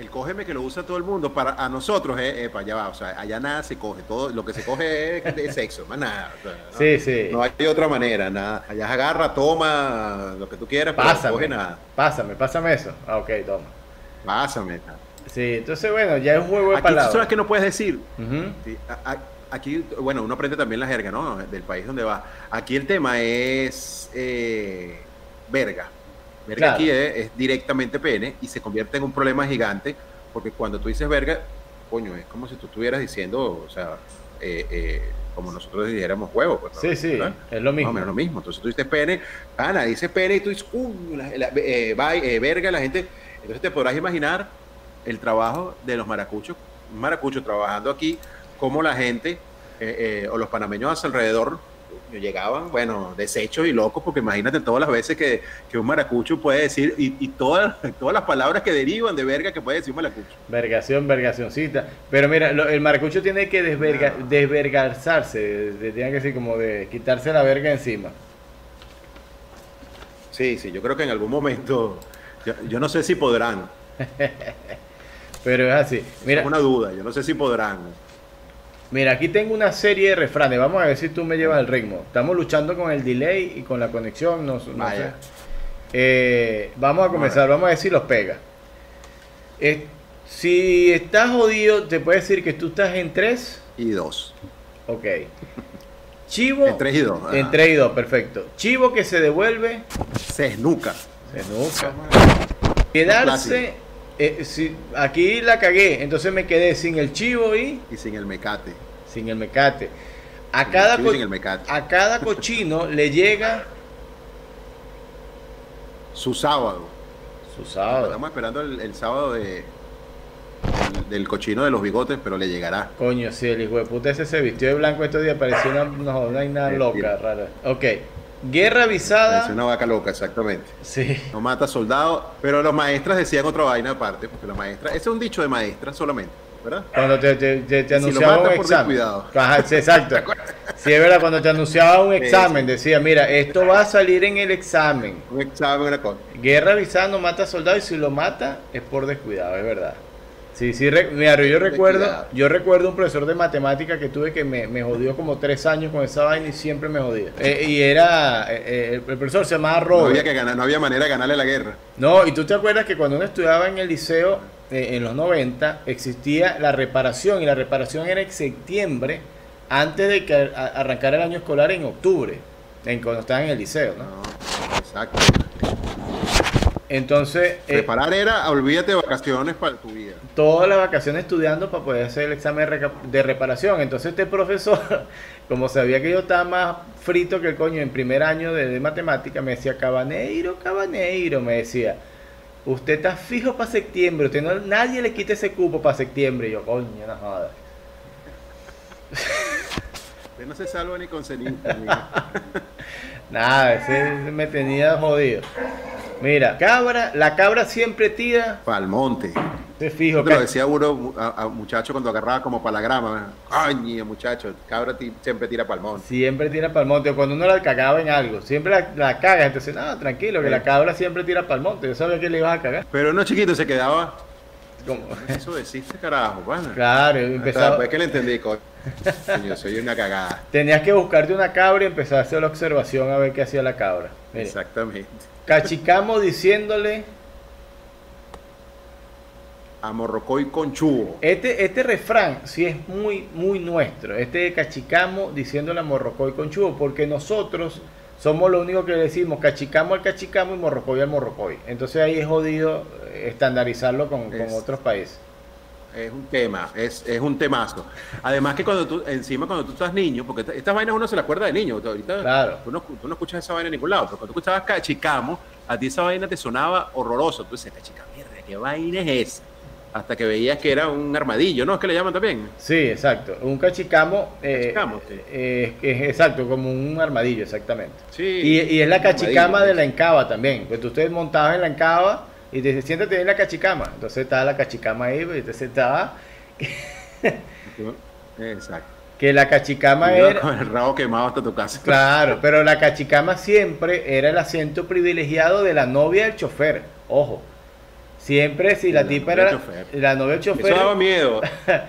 El cógeme que lo usa todo el mundo, para a nosotros, eh, para allá va, o sea, allá nada se coge, todo lo que se coge es sexo, más nada. no, sí, sí. No hay otra manera, nada. Allá agarra, toma, lo que tú quieras, pero no coge nada. Pásame, pásame eso. Ah, ok, toma. Pásame. Sí, entonces bueno, ya es un juego de Aquí palabras. Que no puedes decir. sí, aquí, bueno, uno aprende también la jerga, ¿no? Del país donde va. Aquí el tema es eh, verga. Verga aquí es, directamente pene y se convierte en un problema gigante porque cuando tú dices verga, coño, es como si tú estuvieras diciendo, o sea, eh, eh, como nosotros dijéramos huevo. Pues, Sí, sí, es lo mismo. No, es lo mismo. Entonces tú dices pene, Ana dice pene y tú dices, uh, verga, la gente. Entonces te podrás imaginar el trabajo de los maracuchos, maracuchos trabajando aquí cómo la gente eh, eh, o los panameños a su alrededor llegaban, bueno, deshechos y locos, porque imagínate todas las veces que, un maracucho puede decir, y, todas, todas las palabras que derivan de verga que puede decir un maracucho. Vergación, vergacioncita. Pero mira, el maracucho tiene que desverga, desvergarzarse, tiene que decir como de quitarse la verga encima. Sí, sí, yo creo que en algún momento, yo, no sé si podrán. Pero es así. Mira, es una duda, yo no sé si podrán. Mira, aquí tengo una serie de refranes. Vamos a ver si tú me llevas el ritmo. Estamos luchando con el delay y con la conexión. No, sé. Eh, vamos a comenzar. Vamos a ver si los pega. si estás jodido, te puedo decir que tú estás en 3 y 2. Ok. Chivo. En 3 y 2. En 3 y 2, perfecto. Chivo que se devuelve. Se esnuca. Se esnuca. Quedarse eh, aquí la cagué, entonces me quedé sin el chivo y... Y sin el mecate. Sin el mecate. A, cada, a cada cochino le llega... Su sábado. Su sábado. Estamos esperando el, sábado de, del cochino de los bigotes, pero le llegará. Coño, sí, el hijo de puta ese se vistió de blanco estos días, pareció una, no, una, una loca, rara. Ok, Guerra avisada. Es una vaca loca, exactamente. Sí. No mata soldados, pero los maestras decían otra vaina aparte, porque la maestra, ese es un dicho de maestra solamente, ¿verdad? Cuando te, te, te, anunciaba un examen. Ajá, sí, exacto. sí, es verdad, cuando te anunciaba un examen, decía, mira, esto va a salir en el examen. Un examen, una cosa. Guerra avisada no mata soldados y si lo mata es por descuidado, es verdad. Sí, sí, mira, yo recuerdo, yo recuerdo un profesor de matemática que tuve que me, me, jodió como tres años con esa vaina y siempre me jodía. Eh, y era, eh, eh, el, profesor se llamaba Robert. No había, que ganar, no había manera de ganarle la guerra. No, y tú te acuerdas que cuando uno estudiaba en el liceo en los 90 existía la reparación y la reparación era en septiembre antes de que arrancara el año escolar en octubre, en cuando estaba en el liceo, ¿no? no exacto. Entonces. Eh, Preparar era, olvídate de vacaciones para tu vida. Todas las vacaciones estudiando para poder hacer el examen de reparación. Entonces, este profesor, como sabía que yo estaba más frito que el coño en primer año de, matemática, me decía: Cabaneiro, Cabaneiro, me decía. Usted está fijo para septiembre, usted no, nadie le quite ese cupo para septiembre. Y yo, coño, no jodas. Usted no se salva ni con Nada, ese me tenía jodido. Mira, cabra, la cabra siempre tira. Para el monte. Te fijo. Te lo decía uno a, muchacho cuando agarraba como para la grama. Ay, muchacho, cabra siempre tira para el monte. Siempre tira para el monte. O cuando uno la cagaba en algo, siempre la, la caga. Entonces, no, tranquilo, que la cabra siempre tira para el monte. Yo sabía que le iba a cagar. Pero no, chiquito, se quedaba. ¿Cómo? Eso deciste, carajo, pana. Claro, empezaba. Después que le entendí, coño. Yo soy una cagada. Tenías que buscarte una cabra y empezar a hacer la observación a ver qué hacía la cabra. Exactamente. Cachicamo diciéndole a Morrocoy con chubo. Este, este refrán sí es muy, muy nuestro. Este cachicamo diciéndole a Morrocoy con chubo, porque nosotros somos lo único que decimos cachicamo al cachicamo y morrocoy al morrocoy. Entonces ahí es jodido estandarizarlo con, otros países. Es un tema, es, es un temazo. Además que cuando tú, encima cuando tú estás niño, porque esta- estas vainas uno se la acuerda de niño, ahorita Claro. tú, no, tú no escuchas esa vaina en ningún lado, pero cuando tú escuchabas cachicamo, a ti esa vaina te sonaba horroroso. Tú dices, cachicamo, mierda, ¿qué vaina es esa? Hasta que veías que era un armadillo, ¿no? Es que le llaman también. Sí, exacto. Un cachicamo, eh, Cachicamo, sí. eh, es exacto, como un armadillo, exactamente. Sí. Y, y es la cachicama de la encaba también. Pues tú estés montabas en la encaba y te dice, siéntate en la cachicama. Entonces estaba la cachicama ahí, pues, y te sentaba. Exacto. Que la cachicama era. con el rabo quemado hasta tu casa. Claro, pero la cachicama siempre era el asiento privilegiado de la novia del chofer. Ojo. Siempre si la La tipa era chofer. la novia del chofer. Eso daba miedo.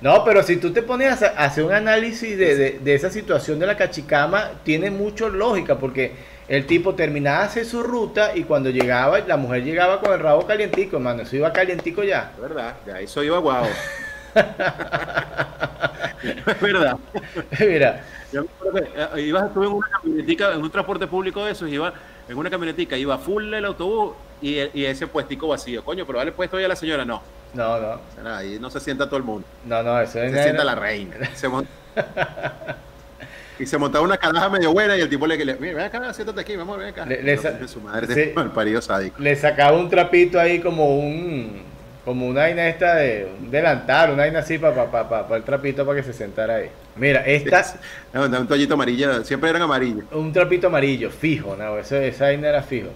No, pero si tú te pones a hacer un análisis de, de- de esa situación de la cachicama, tiene mucho lógica, porque el tipo terminaba de hacer su ruta y cuando llegaba, la mujer llegaba con el rabo calientico, hermano, eso iba calientico ya. Es verdad, ya eso iba guau. es verdad. Mira, Yo me acuerdo que, eh, ibas, estuve en una camionetica, en un transporte público de esos, iba en una camionetica, iba full el autobús y, y ese puestico vacío. Coño, pero dale puesto ahí a la señora. No, no, no, o sea, nada, ahí no se sienta todo el mundo. no, no, eso Se era- sienta la reina. Se mon- y se montaba una caraja medio buena y el tipo le mira, ven acá, siéntate aquí, vamos, ven acá. Le- le No, su madre, sí. el parido sádico. le sacaba un trapito ahí como un como una vaina esta de un delantal, una vaina así para pa, pa, pa el trapito para que se sentara ahí. Mira, esta No, un toallito amarillo, siempre eran amarillos. un trapito amarillo, fijo, no, eso, esa vaina era fijo.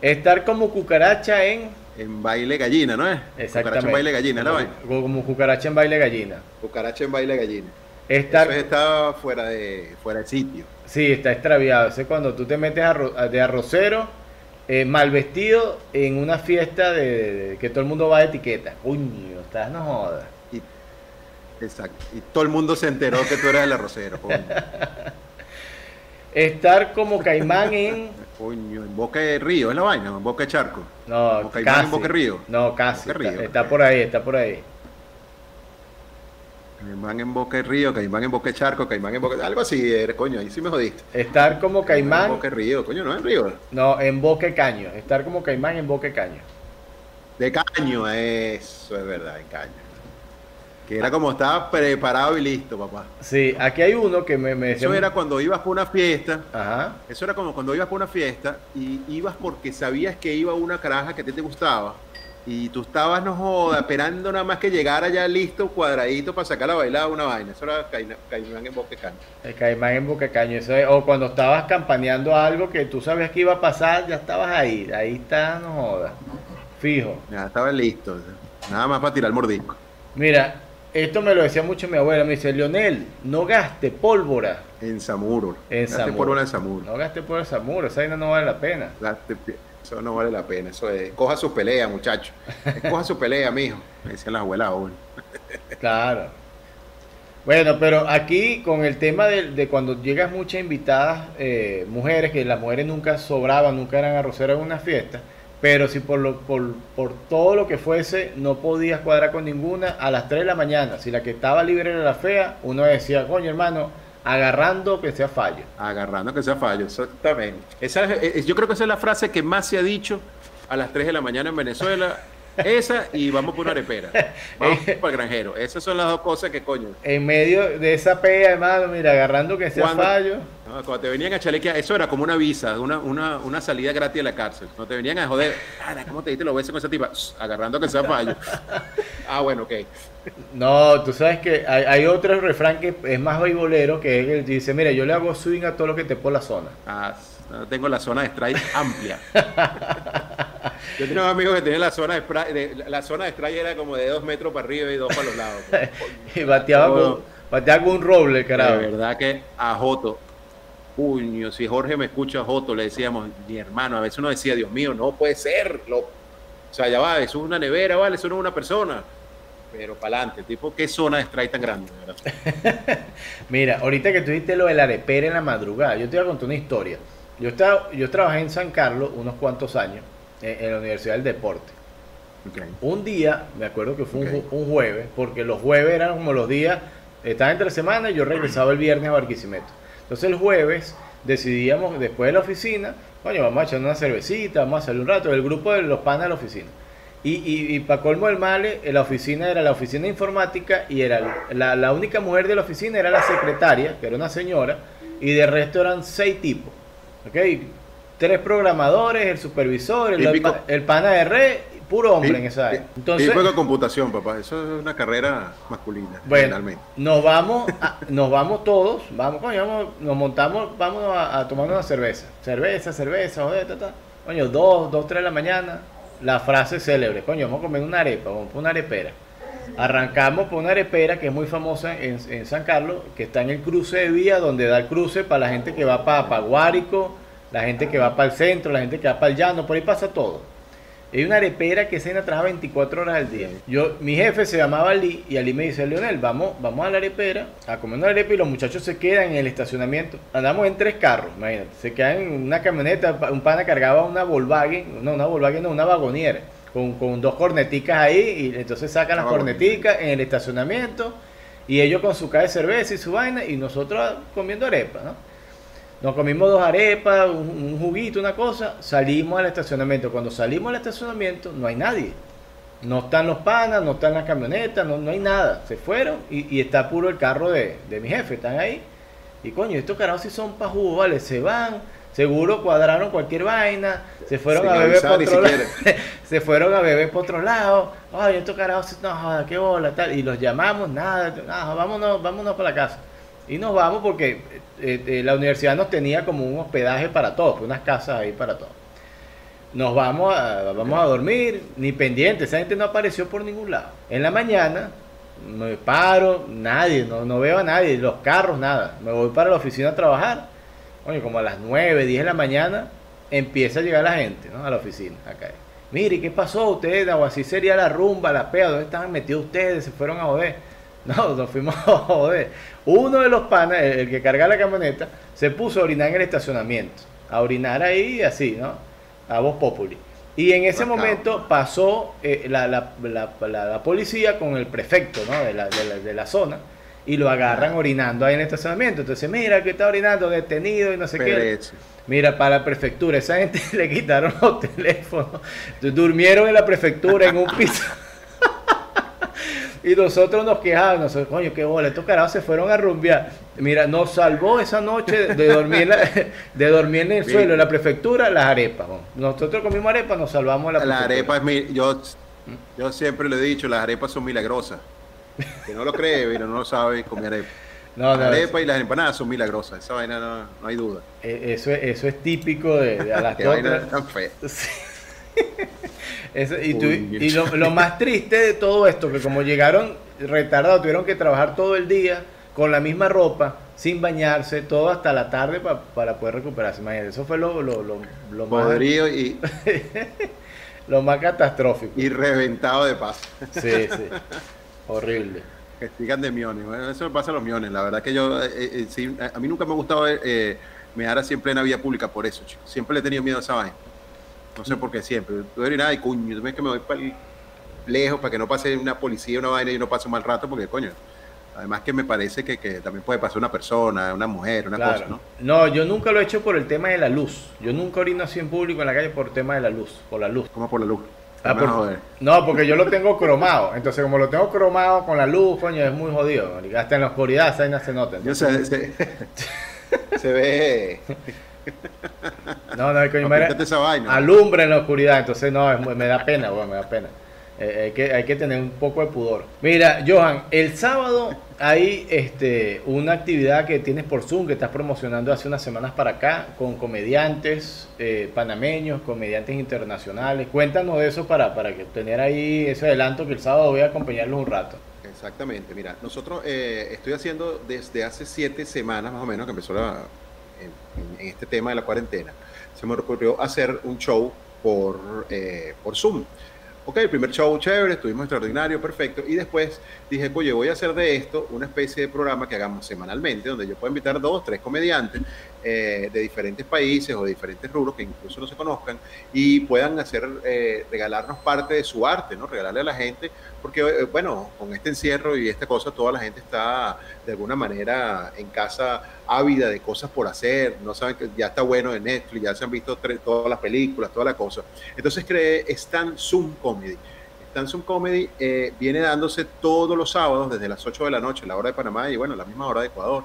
Estar como cucaracha en En baile gallina, ¿no es? Exactamente. Cucaracha en baile gallina, ¿no? como, como cucaracha en baile gallina. Cucaracha en baile gallina. Estar, Eso estaba fuera de, fuera de sitio. sí, está extraviado. Ese es cuando tú te metes arro- de arrocero, eh, mal vestido, en una fiesta de, de- de que todo el mundo va de etiqueta. Coño, estás no jodas. Y, exacto. Y todo el mundo se enteró que tú eras el arrocero. Coño, Estar como caimán en. Coño, en Boca de Río, es la vaina, en Boca de Charco. No, Como caimán casi. en Boca Río. No, casi. Está, está por ahí, está por ahí. Caimán en Boca de Río, Caimán en Boca de Charco, Caimán en Boca... Algo así, eres, coño, ahí sí me jodiste. Estar como En caimán. Boca de Río, coño, no en Río. No, en boque caño. Estar como caimán en boque caño. De caño, eso es verdad, en caño. Que era como estaba preparado y listo, papá. Sí, aquí hay uno que me, me decía. Eso era cuando ibas por una fiesta, Ajá. eso era como cuando ibas por una fiesta y ibas porque sabías que iba una caraja que a ti te gustaba y tú estabas, no joda, esperando nada más que llegara ya listo, cuadradito para sacar la bailada una vaina. Eso era Caimán Caimán en Boca Caño. El caimán en boca caño. Eso es- o cuando estabas campaneando algo que tú sabías que iba a pasar, ya estabas ahí. Ahí está, no jodas. Fijo. Ya estaba listo, nada más para tirar el mordisco. Mira, esto me lo decía mucho mi abuela. Me dice, Leonel, no gaste pólvora En Samuro. en Gaste pólvora en Samuro. No gaste pólvora en Zamora. Esa vaina no vale la pena. Gaste Eso no vale la pena. Eso es. Coja su pelea, muchacho. Coja su pelea, mijo. Me decían las abuelas aún. Claro. Bueno, pero aquí con el tema de, de cuando llegas muchas invitadas eh, mujeres, que las mujeres nunca sobraban, nunca eran arroceras en una fiesta, pero si por, lo, por, por todo lo que fuese no podías cuadrar con ninguna, a las 3 de la mañana, si la que estaba libre era la fea, uno decía, coño hermano, agarrando que sea fallo. Agarrando que sea fallo, exactamente. Esa es- yo creo que esa es la frase que más se ha dicho a las 3 de la mañana en Venezuela. Esa y vamos por una arepera. Vamos para el granjero. Esas son las dos cosas que coño. En medio de esa pea, hermano, mira, agarrando que sea ¿Cuándo? fallo. No, cuando te venían a chalequear, eso era como una visa, una, una, una salida gratis de la cárcel. Cuando te venían a joder, "Ah, ¿cómo te diste los besos con esa tipa? Agarrando que sea fallo. ah, bueno, ok. No, tú sabes que hay, hay otro refrán que es más baibolero, que es el dice, mira, yo le hago swing a todo lo que te por la zona. Ah, tengo la zona de strike amplia. Yo tenía un amigo que tenía la zona de de- la zona de strike era como de dos metros para arriba y dos para los lados. Y bateaba, con, bateaba con un roble, carajo. De verdad que a Joto, puño, si Jorge me escucha a Joto, le decíamos, mi hermano, a veces uno decía, Dios mío, no puede ser, lo, o sea, ya va, eso es una nevera, vale, eso no es una persona. Pero para adelante, tipo, ¿qué zona de strike tan grande? verdad? Mira, ahorita que tú dijiste lo del arepera en la madrugada, yo te voy a contar una historia. Yo, estaba, yo trabajé en San Carlos unos cuantos años, en, en la Universidad del Deporte. Un día, me acuerdo que fue un, jueves, porque los jueves eran como los días, estaba entre semana y yo regresaba el viernes a Barquisimeto. Entonces el jueves decidíamos, después de la oficina, coño, vamos a echar una cervecita, vamos a salir un rato, el grupo de los panas de la oficina. Y, y, y para colmo del male, la oficina era la oficina de informática y era la, la, única mujer de la oficina era la secretaria, que era una señora, y de resto eran seis tipos. ¿Ok? Tres programadores, el supervisor, el, el, pana de red, puro hombre en esa área. Entonces, de computación, papá, eso es una carrera masculina. Bueno, nos vamos, nos vamos todos, vamos, coño, nos montamos, vamos a, tomar una cerveza. Cerveza, cerveza, joder, ta, Coño, dos, dos, tres de la mañana, la frase célebre, coño, vamos a comer una arepa, vamos a una arepera. Arrancamos por una arepera que es muy famosa en, San Carlos, que está en el cruce de vía, donde da el cruce para la gente que va para, para Guárico, la gente que va para el centro, la gente que va para el llano, por ahí pasa todo. Hay una arepera que cena trabaja 24 horas al día. Yo, mi jefe se llamaba Ali y Ali me dice, Leonel, vamos, vamos a la arepera a comer una arepa y los muchachos se quedan en el estacionamiento. Andamos en tres carros, imagínate. Se quedan en una camioneta, un pana cargaba una Volkswagen, no, una Volkswagen, no, una vagoniera, con, con dos corneticas ahí y entonces sacan las corneticas en el estacionamiento y ellos con su caja de cerveza y su vaina y nosotros comiendo arepa, ¿no? Nos comimos dos arepas, un, juguito, una cosa, salimos al estacionamiento. Cuando salimos al estacionamiento no hay nadie. No están los panas, no están las camionetas, no, no hay nada. Se fueron y, está puro el carro de, mi jefe, están ahí. Y coño, estos carajos sí son pa' jugo, ¿vale? Se van, seguro cuadraron cualquier vaina, se fueron a beber por otro lado. se fueron a beber por otro lado. Ay, estos carajos, no joda, qué bola, tal. Y los llamamos, nada, nada, vámonos, vámonos para la casa. Y nos vamos porque eh, eh, la universidad nos tenía como un hospedaje para todos, unas casas ahí para todos. Nos vamos a, vamos a dormir, ni pendiente, esa gente no apareció por ningún lado. En la mañana me paro, nadie, no, no veo a nadie, los carros, nada. Me voy para la oficina a trabajar. Oye, como a las 9, 10 de la mañana empieza a llegar la gente ¿no? a la oficina. Acá. Mire, ¿qué pasó ustedes? O así sería la rumba, la pea, ¿dónde estaban metidos ustedes? Se fueron a joder. No, nos fuimos a joder. Uno de los panas, el que carga la camioneta, se puso a orinar en el estacionamiento. A orinar ahí, así, ¿no? A voz populi. Y en ese momento pasó eh, la, la, la, policía con el prefecto ¿no? de, la, de, la, zona y lo agarran orinando ahí en el estacionamiento. Entonces, mira que está orinando, detenido y no sé qué. Mira, para la prefectura, esa gente le quitaron los teléfonos. Durmieron en la prefectura en un piso. Y nosotros nos quejábamos, coño, qué bola, estos carajos se fueron a rumbear. Mira, nos salvó esa noche de dormir, de dormir en el suelo, en la prefectura, las arepas. Nosotros comimos arepas, nos salvamos la La arepa es mi, yo, yo siempre le he dicho, las arepas son milagrosas. Que no lo cree, pero no lo sabe, come arepa. No, la arepa y las empanadas son milagrosas, esa vaina no, no hay duda. E, eso, eso es típico de, de a las Qué vaina tan fea. y, lo, más triste de todo esto, que como llegaron retardados, tuvieron que trabajar todo el día con la misma ropa, sin bañarse, todo hasta la tarde para poder recuperarse. eso fue lo, lo, lo, más... y... lo más catastrófico. Y reventado de paz. Sí, sí. Horrible. Que sigan de miones. eso pasa a los miones. La verdad que yo, eh, eh, a mí nunca me ha gustado eh, me así en plena vía pública por eso, chicos. Siempre le he tenido miedo a esa vaina. No sé por qué siempre. Tú eres nada y coño, tú ves que me voy para lejos para que no pase una policía, una vaina y no pase un mal rato, porque coño. Además que me parece que, también puede pasar una persona, una mujer, una cosa, ¿no? No, yo nunca lo he hecho por el tema de la luz. Yo nunca orino así en público en la calle por el tema de la luz, por la luz. ¿Cómo por la luz? Ah, no, porque yo lo tengo cromado. Entonces, como lo tengo cromado con la luz, coño, es muy jodido. Hasta en la oscuridad esa se nota. Yo sé, se, se ve no, no, coño, alumbra en la oscuridad, entonces no, me da pena, bueno, me da pena. Eh, hay, que, hay que tener un poco de pudor. Mira, Johan, el sábado hay este, una actividad que tienes por Zoom que estás promocionando hace unas semanas para acá con comediantes eh, panameños, comediantes internacionales. Cuéntanos de eso para, para que tener ahí ese adelanto que el sábado voy a acompañarlos un rato. Exactamente, mira, nosotros eh, estoy haciendo desde hace siete semanas más o menos que empezó en, este tema de la cuarentena, se me ocurrió hacer un show por, eh, por Zoom. Ok, el primer show chévere, estuvimos extraordinario, perfecto. Y después dije, oye, voy a hacer de esto una especie de programa que hagamos semanalmente, donde yo pueda invitar dos, tres comediantes eh, de diferentes países o de diferentes rubros que incluso no se conozcan y puedan hacer, eh, regalarnos parte de su arte, ¿no? Regalarle a la gente, porque, eh, bueno, con este encierro y esta cosa, toda la gente está de alguna manera en casa ávida de cosas por hacer, no saben que ya está bueno de Netflix, ya se han visto todas las películas, toda la cosa. Entonces creé Stan Zoom Comedy. Stan Zoom Comedy viene dándose todos los sábados desde las 8 de la noche, la hora de Panamá y bueno, la misma hora de Ecuador,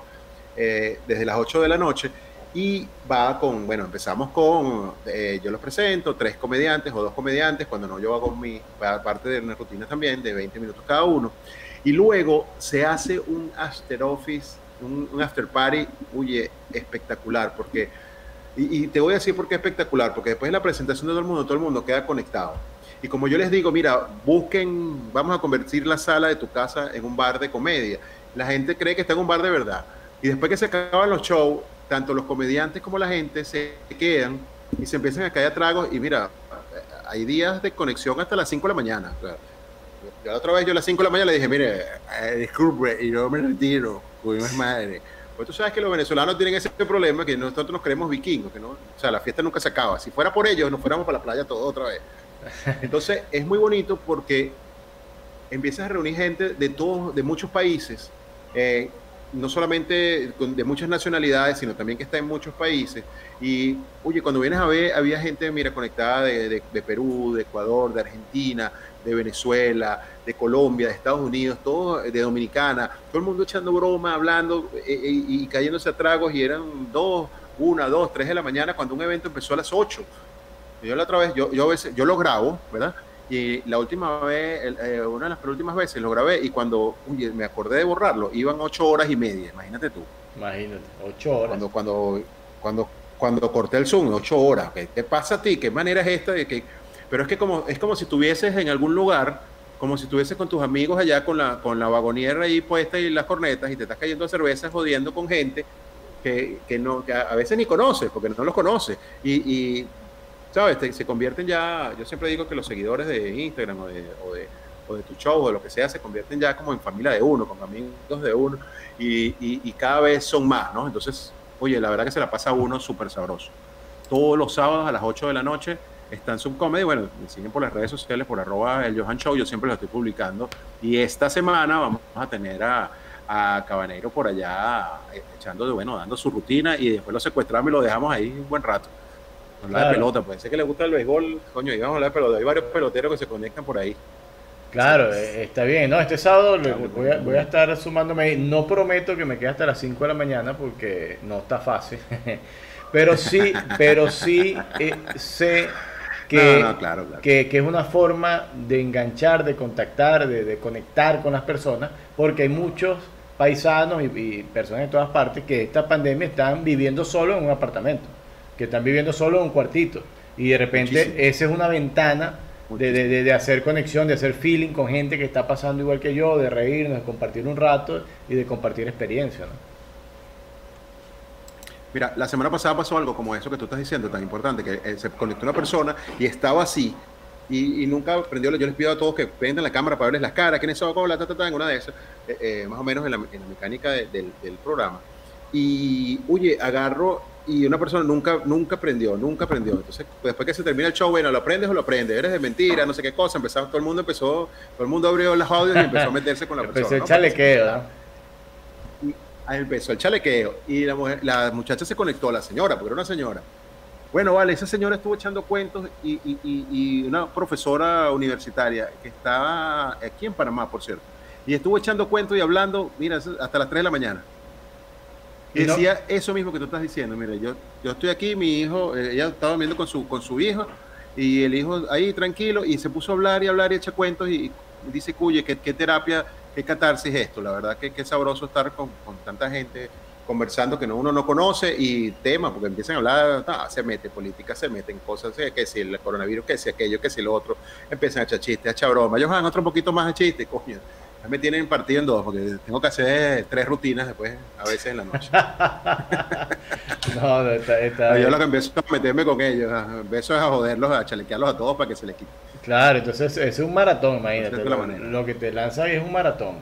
desde las 8 de la noche y va con, bueno, empezamos con, eh, yo los presento, tres comediantes o dos comediantes, cuando no yo hago mi parte de una rutina también, de 20 minutos cada uno. Y luego se hace un after office, un, after party, oye, espectacular, porque, y, te voy a decir por qué espectacular, porque después de la presentación de todo el mundo, todo el mundo queda conectado. Y como yo les digo, mira, busquen, vamos a convertir la sala de tu casa en un bar de comedia. La gente cree que está en un bar de verdad. Y después que se acaban los shows, tanto los comediantes como la gente se quedan y se empiezan a caer a tragos y mira, hay días de conexión hasta las 5 de la mañana. La otra vez yo a las 5 de la mañana le dije, mire, eh, disculpe, y yo me retiro, con mi madre. Pues tú sabes que los venezolanos tienen ese problema que nosotros nos creemos vikingos, que no, o sea, la fiesta nunca se acaba. Si fuera por ellos, nos fuéramos para la playa todo otra vez. Entonces, es muy bonito porque empiezas a reunir gente de todos, de muchos países, eh, no solamente de muchas nacionalidades, sino también que está en muchos países. Y, oye, cuando vienes a ver, había gente, mira, conectada de, Perú, de Ecuador, de Argentina, de Venezuela, de Colombia, de Estados Unidos, todo, de Dominicana, todo el mundo echando broma, hablando eh, eh, y, cayéndose a tragos, y eran dos, una, dos, tres de la mañana, cuando un evento empezó a las ocho. Yo la otra vez, yo, yo, a veces, yo lo grabo, ¿verdad? Y la última vez, eh, una de las últimas veces lo grabé y cuando me acordé de borrarlo, iban ocho horas y media, imagínate tú. Imagínate, ocho horas. Cuando, cuando, cuando, cuando corté el Zoom, ocho horas. ¿Qué te pasa a ti? ¿Qué manera es esta de que.? Pero es que como, es como si estuvieses en algún lugar, como si estuvieses con tus amigos allá con la, con la vagoniera ahí puesta y las cornetas y te estás cayendo a cervezas jodiendo con gente que, que no, que a veces ni conoces, porque no los conoces. y, y ¿sabes? se convierten ya, yo siempre digo que los seguidores de Instagram o de, o de, tu show o de lo que sea se convierten ya como en familia de uno, con amigos de uno y, y, cada vez son más, ¿no? Entonces, oye, la verdad que se la pasa uno súper sabroso. Todos los sábados a las 8 de la noche están Subcomedy, bueno, me siguen por las redes sociales, por arroba el Johan Show, yo siempre lo estoy publicando. Y esta semana vamos a tener a, a Cabanero por allá eh, echando, bueno, dando su rutina y después lo secuestramos y lo dejamos ahí un buen rato. Hablar de pelota, pues sé que le gusta el béisbol, coño, y vamos a hablar de pelota. Hay varios peloteros que se conectan por ahí. Claro, eh, está bien. No, este sábado voy a, voy a estar sumándome. No prometo que me quede hasta las 5 de la mañana porque no está fácil. pero sí, pero sí eh, sé que, Que, que, es una forma de enganchar, de contactar, de, de, conectar con las personas, porque hay muchos paisanos y, y personas de todas partes que esta pandemia están viviendo solo en un apartamento que están viviendo solo en un cuartito. Y de repente esa es una ventana de, de, de, hacer conexión, de hacer feeling con gente que está pasando igual que yo, de reírnos, de compartir un rato y de compartir experiencia. ¿no? Mira, la semana pasada pasó algo como eso que tú estás diciendo, tan importante, que eh, se conectó una persona y estaba así y, nunca prendió, yo les pido a todos que prendan la cámara para verles las caras, quiénes son, cómo la, ta, en una de esas, eh, eh, más o menos en la, en la mecánica del, del programa. Y, oye, agarro y una persona nunca, nunca aprendió, nunca aprendió. Entonces, después que se termina el show, bueno, lo aprendes o lo aprendes, eres de mentira, no sé qué cosa, empezaba, todo el mundo empezó, todo el mundo abrió las audios y empezó a meterse con la persona. Empezó el chalequeo, y, ahí empezó el chalequeo y la, mujer, la muchacha se conectó, la señora, porque era una señora. Bueno, vale, esa señora estuvo echando cuentos y, y, y una profesora universitaria que estaba aquí en Panamá, por cierto, y estuvo echando cuentos y hablando, mira, hasta las 3 de la mañana. Y decía eso mismo que tú estás diciendo. Mire, yo, yo estoy aquí, mi hijo, eh, ella estaba viendo con su, con su hijo, y el hijo ahí tranquilo, y se puso a hablar y hablar y echa cuentos, y, dice, cuye, ¿qué, qué, terapia, qué catarsis es esto. La verdad que, es sabroso estar con, con, tanta gente conversando que uno no conoce y temas, porque empiezan a hablar, se mete política, se meten cosas, que si el coronavirus, que si aquello, que si lo otro, empiezan a echar chistes, a echar broma. Johan, otro poquito más de chiste, coño me tienen partido en dos, porque tengo que hacer tres rutinas después, a veces en la noche. no, está, yo lo que empiezo a meterme con ellos, empiezo a joderlos, a chalequearlos a todos para que se les quite. Claro, entonces es un maratón, imagínate. Lo, que te lanza es un maratón.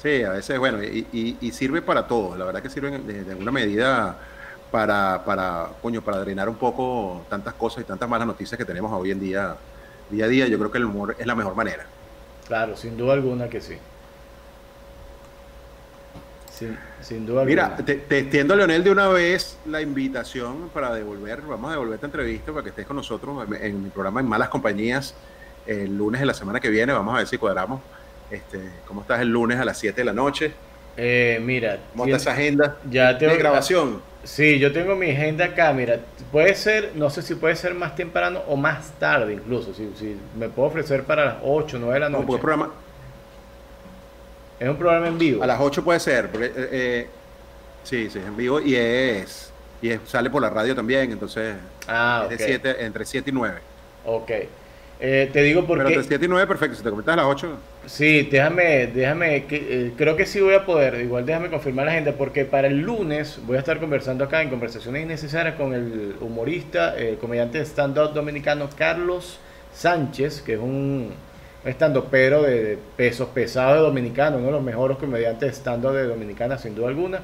Sí, a veces, bueno, y, sirve para todo. La verdad que sirve de, alguna medida para, para, coño, para drenar un poco tantas cosas y tantas malas noticias que tenemos hoy en día, día a día. Yo creo que el humor es la mejor manera. Claro, sin duda alguna que sí. Sin, duda Mira, te, te, extiendo, Leonel, de una vez la invitación para devolver, vamos a devolver esta entrevista para que estés con nosotros en, mi programa En Malas Compañías el lunes de la semana que viene. Vamos a ver si cuadramos. Este, ¿Cómo estás el lunes a las 7 de la noche? Eh, mira, ¿cómo está esa agenda ya tengo, de grabación? Sí, yo tengo mi agenda acá. Mira, puede ser, no sé si puede ser más temprano o más tarde incluso. Si, si me puedo ofrecer para las 8, 9 de la noche. No, es un programa en vivo. A las 8 puede ser, porque, eh, eh, sí, sí, es en vivo y es, y sale por la radio también, entonces ah, es de siete, entre 7 y 9. Ok. Eh, te digo porque... Pero entre 7 y 9, perfecto, si te comentas a las 8. Sí, déjame, déjame, que, creo que sí voy a poder, igual déjame confirmar la gente, porque para el lunes voy a estar conversando acá en Conversaciones Innecesarias con el humorista, el comediante stand-up dominicano Carlos Sánchez, que es un estando pero de pesos pesados de dominicano, uno de los mejores comediantes estando de dominicana sin duda alguna.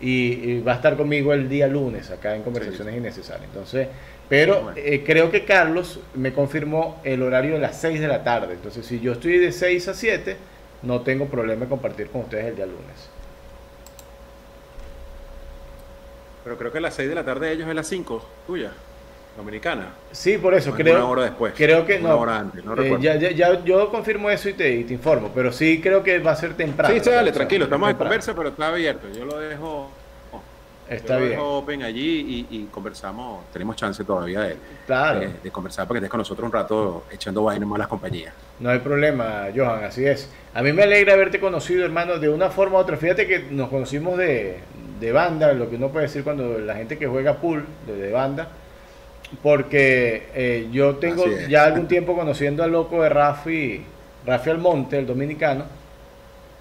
Y, va a estar conmigo el día lunes acá en Conversaciones Innecesarias. Entonces, pero eh, creo que Carlos me confirmó el horario de las 6 de la tarde. Entonces, si yo estoy de 6 a 7, no tengo problema en compartir con ustedes el día lunes. Pero creo que las 6 de la tarde de ellos es las 5, tuya. Dominicana. Sí, por eso creo. Una hora después. Creo que no. hora antes, no eh, ya, ya, yo confirmo eso y te, te, informo, pero sí creo que va a ser temprano. Sí, sí dale, tranquilo, estamos en conversa, pero está abierto. Yo lo dejo. Está bien. Dejo open allí y, conversamos. Tenemos chance todavía de, de, conversar para que estés con nosotros un rato echando vaina más las compañías. No hay problema, Johan, así es. A mí me alegra haberte conocido, hermano, de una forma u otra. Fíjate que nos conocimos de, de banda, lo que uno puede decir cuando la gente que juega pool, de, de banda porque eh, yo tengo ya algún tiempo conociendo al loco de Rafi, Rafi Almonte, el dominicano.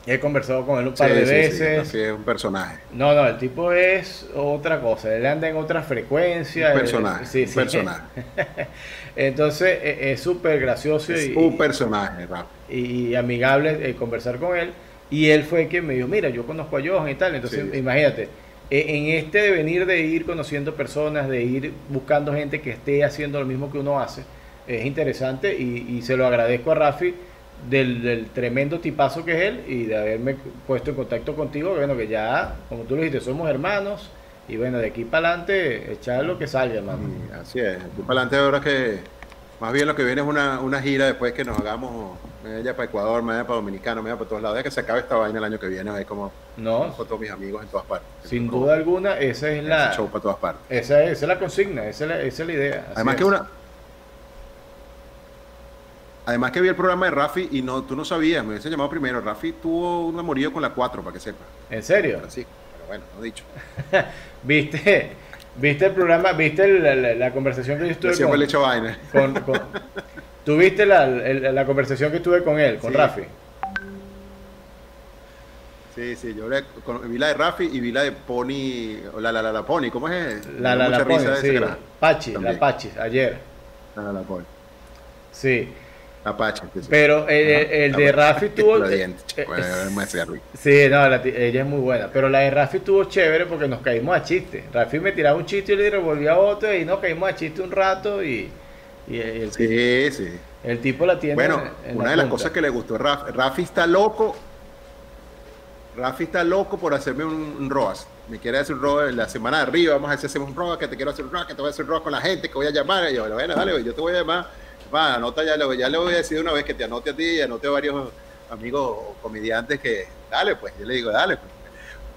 He conversado con él un par de veces. Sí, es un personaje. No, no, el tipo es otra cosa. Él anda en otra frecuencia. Un personaje. Sí, un personaje. Entonces e, es súper gracioso. y, un personaje, Rafi. Y, amigable eh, conversar con él. Y él fue quien me dijo, mira, yo conozco a Johan y tal. Entonces, imagínate, en este devenir de ir conociendo personas, de ir buscando gente que esté haciendo lo mismo que uno hace, es interesante y, se lo agradezco a Rafi del, tremendo tipazo que es él y de haberme puesto en contacto contigo, bueno, que ya, como tú lo dijiste, somos hermanos y bueno, de aquí para adelante echar lo que salga, hermano. así es, de aquí para adelante ahora que más bien lo que viene es una, una gira después que nos hagamos me para Ecuador, me vaya para Dominicano, me vaya para todos lados. Ya que se acabe esta vaina el año que viene, a ver cómo no. con todos mis amigos en todas partes. Sin duda alguna, esa es la. show para todas partes. Esa es, la consigna, esa es la, esa es la idea. Además que una. Además que vi el programa de Rafi y no, tú no sabías, me hubiese llamado primero. Rafi tuvo un amorío con la 4, para que sepa. ¿En serio? sí, pero bueno, no he dicho. ¿Viste? ¿Viste el programa? ¿Viste la, conversación que yo estuve con, le hecho vaina. Con, ¿Tuviste la, la, conversación que tuve con él, con Rafi? Sí, sí, yo vi la de Rafi y vi la de Pony, la la la, la Pony, ¿cómo es? La la la Pony, sí, Pachi, la Pachi, ayer. La la la Pony. Sí. Apache. Pero el, el de Rafi tuvo. Sí, no, ella es muy buena. Pero la de Rafi tuvo chévere porque nos caímos a chiste. Rafi me tiraba un chiste y le devolvía otro y nos caímos a chiste un rato y. y el, sí, sí. El tipo la tiene. Bueno, una de las cosas que le gustó Rafi, Rafi está loco. Rafi está loco por hacerme un, ROAS. Me quiere hacer un ROAS la semana de arriba. Vamos a hacemos un ROAS, que te quiero hacer un ROAS, que te voy a hacer un ROAS con la gente, que voy a llamar. Y yo, bueno, dale, yo te voy a llamar va, anota ya, ya le voy a decir una vez que te anote a ti y anote a varios amigos comediantes que, dale, pues, yo le digo, dale, pues.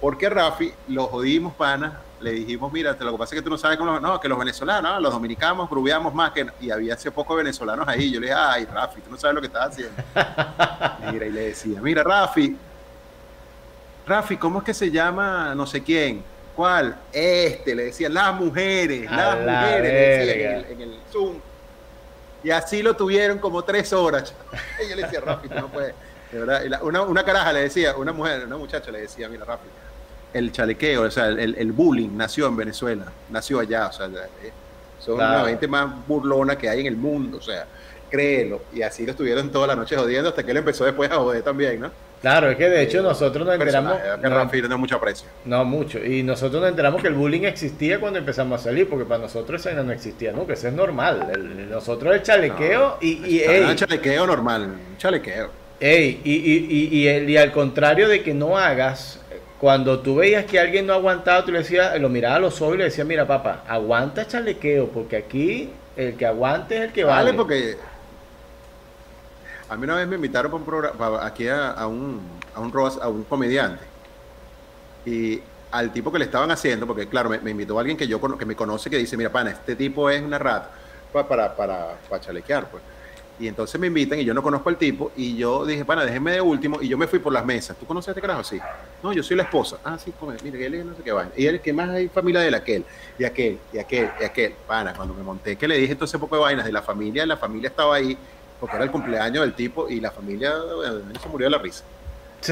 Porque Rafi, lo jodimos, pana, le dijimos, mira, lo que pasa es que tú no sabes cómo, no, que los venezolanos, los dominicanos grubeamos más que, y había hace poco venezolanos ahí, yo le dije, ay, Rafi, tú no sabes lo que estás haciendo. mira, y le decía, mira, Rafi, Rafi, ¿cómo es que se llama no sé quién? ¿Cuál? Este, le decía, las mujeres, las mujeres, le decía en el, en el Zoom y así lo tuvieron como tres horas. Y yo le decía, Rafi, no puedes. De verdad, una, una, caraja le decía, una mujer, una muchacha le decía, mira, Rafi, el chalequeo, o sea, el, el bullying nació en Venezuela, nació allá, o sea, Son Claro. la gente más burlona que hay en el mundo, o sea, créelo. Y así lo estuvieron toda la noche jodiendo hasta que él empezó después a joder también, ¿no? Claro, es que de hecho nosotros nos enteramos... Que no, Rafi no mucho aprecio. no mucho. Y nosotros nos enteramos que el bullying existía cuando empezamos a salir, porque para nosotros eso no existía nunca, eso es normal. El- nosotros el chalequeo y, y, ey, un chalequeo normal, un chalequeo. ey, y, y, y, y el- y al contrario de que no hagas, cuando tú veías que alguien no aguantaba, tú le decías, lo miraba a los ojos y le decías, mira papá, aguanta chalequeo, porque aquí el que aguante es el que vale. Vale, porque a mí una vez me invitaron para un programa, aquí a, a un, a, un, a un comediante. Y al tipo que le estaban haciendo, porque claro, me, invitó alguien que yo que me conoce que dice, mira, pana, este tipo es una rata pa- para, para, para chalequear, pues. Y entonces me invitan y yo no conozco al tipo y yo dije, pana, déjenme de último y yo me fui por las mesas. ¿Tú conoces a este carajo? Sí. No, yo soy la esposa. Ah, sí, come, mira, él es no sé qué vaina. Y él, ¿qué más hay familia de él? Aquel, y aquel, y aquel, y aquel. Pana, cuando me monté que le dije ese poco de vainas de la familia, la familia estaba ahí porque era el cumpleaños del tipo y la familia bueno, se murió de la risa.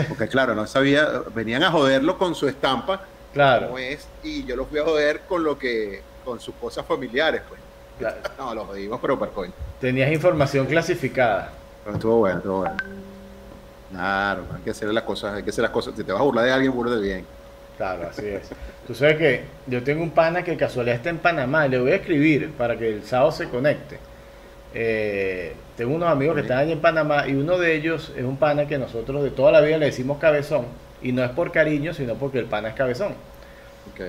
Porque claro, no sabía, venían a joderlo con su estampa, Claro, como es, y yo lo fui a joder con lo que, con sus cosas familiares, pues. claro. No, lo jodimos, pero por coño. Tenías información clasificada. Pero estuvo bueno, estuvo bueno. Claro, hay que hacer las cosas, hay que hacer las cosas. Si te vas a burlar de alguien, burlate bien. Claro, así es. Tú sabes que yo tengo un pana que casualidad está en Panamá, y le voy a escribir para que el sábado se conecte. Eh, tengo unos amigos que están allí en Panamá y uno de ellos es un pana que nosotros de toda la vida le decimos cabezón y no es por cariño, sino porque el pana es cabezón. Ok,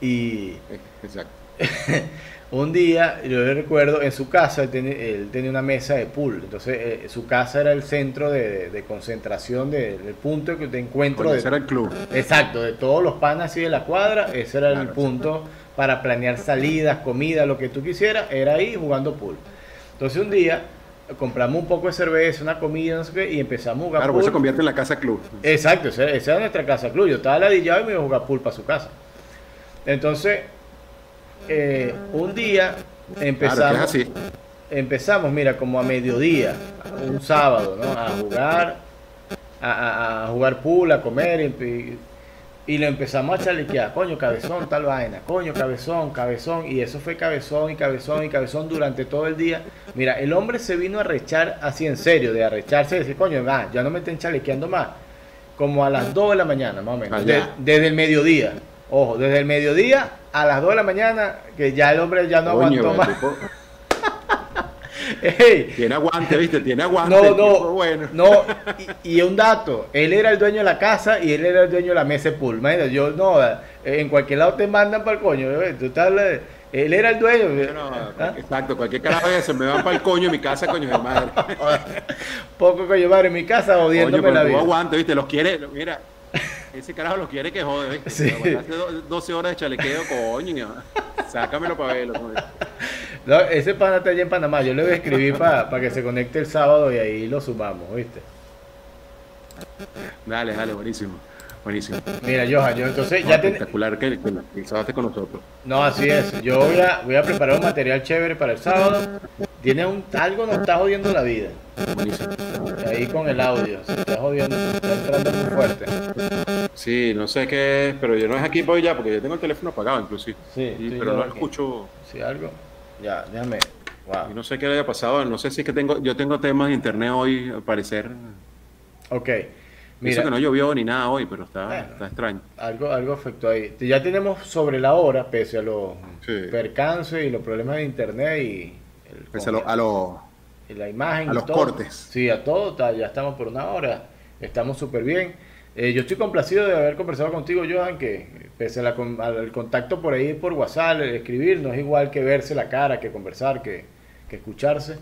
Y exacto. un día, yo le recuerdo, en su casa él tenía, él tenía una mesa de pool, entonces eh, su casa era el centro de, de concentración, de- del punto de encuentro de, ese era el club. Exacto, de todos los panas así de la cuadra, ese era el punto para planear salidas, comida, lo que tú quisieras, era ahí jugando pool. Entonces un día compramos un poco de cerveza, una comida, no sé qué, y empezamos a jugar Claro, pues se convierte en la casa club. Exacto, esa, esa era nuestra casa club. Yo estaba ladillado y me iba a jugar pool para su casa. Entonces, eh, un día empezamos, Claro, que es así. empezamos, mira, como a mediodía, un sábado, ¿no? A jugar, a, a- a jugar pool, a comer, y, y- y lo empezamos a chalequear, coño, cabezón, tal vaina, coño, cabezón, cabezón, y eso fue cabezón y cabezón y cabezón durante todo el día. Mira, el hombre se vino a rechar así en serio, de arrecharse y decir, coño, va, ya no me estén chalequeando más. Como a las 2 de la mañana, más o menos, de- desde el mediodía. Ojo, desde el mediodía a las 2 de la mañana, que ya el hombre ya no Coño, aguantó más. tipo Ey, tiene aguante, ¿viste? Tiene aguante. no, no, bueno. no, y, y un dato, él era el dueño de la casa y él era el dueño de la mesa de pool. Imagínate, yo no, en cualquier lado te mandan para el coño, eh, tú estás, él era el dueño. No, ¿ah? Exacto, cualquier carajo eso me van para el coño en mi casa, coño de madre. Poco coño madre en mi casa Coño, pero la vida. aguante, ¿viste? Los quiere, mira, ese carajo los quiere que jode, ¿viste? Sí. Do- 12 horas de chalequeo, coño. Sácamelo para verlo. No, ese pana está allá en Panamá, yo le voy a escribir para que se conecte el sábado y ahí lo sumamos, ¿viste? Dale, dale, buenísimo. Buenísimo. Mira, Johan, yo entonces No, ya ten- espectacular que, que el sábado esté con nosotros. No, así es. Yo voy a, voy a preparar un material chévere para el sábado. Tiene un, algo nos está jodiendo la vida. Buenísimo. Ahí con el audio. Se está jodiendo, está entrando muy fuerte. Sí, no sé qué es, pero yo no es aquí voy ya, porque yo tengo el teléfono apagado inclusive. Sí, Y- pero no aquí. escucho, ¿Sí algo? Ya, déjame. Wow. y no sé qué le haya pasado, no sé si es que tengo, yo tengo temas de internet hoy, al parecer. Ok. Eso Mira, que no llovió ni nada hoy, pero está, Bueno. está extraño. algo, algo afectó ahí. Ya tenemos sobre la hora, pese a los Sí. percances y los problemas de internet y, el Pese a, lo- a lo- la imagen. a los todo. cortes. Sí, a todo, ya estamos por una hora, estamos súper bien. Eh, yo estoy complacido de haber conversado contigo, Johan, que pese a la al contacto por ahí por WhatsApp, el escribir, no es igual que verse la cara, que conversar, que, que escucharse.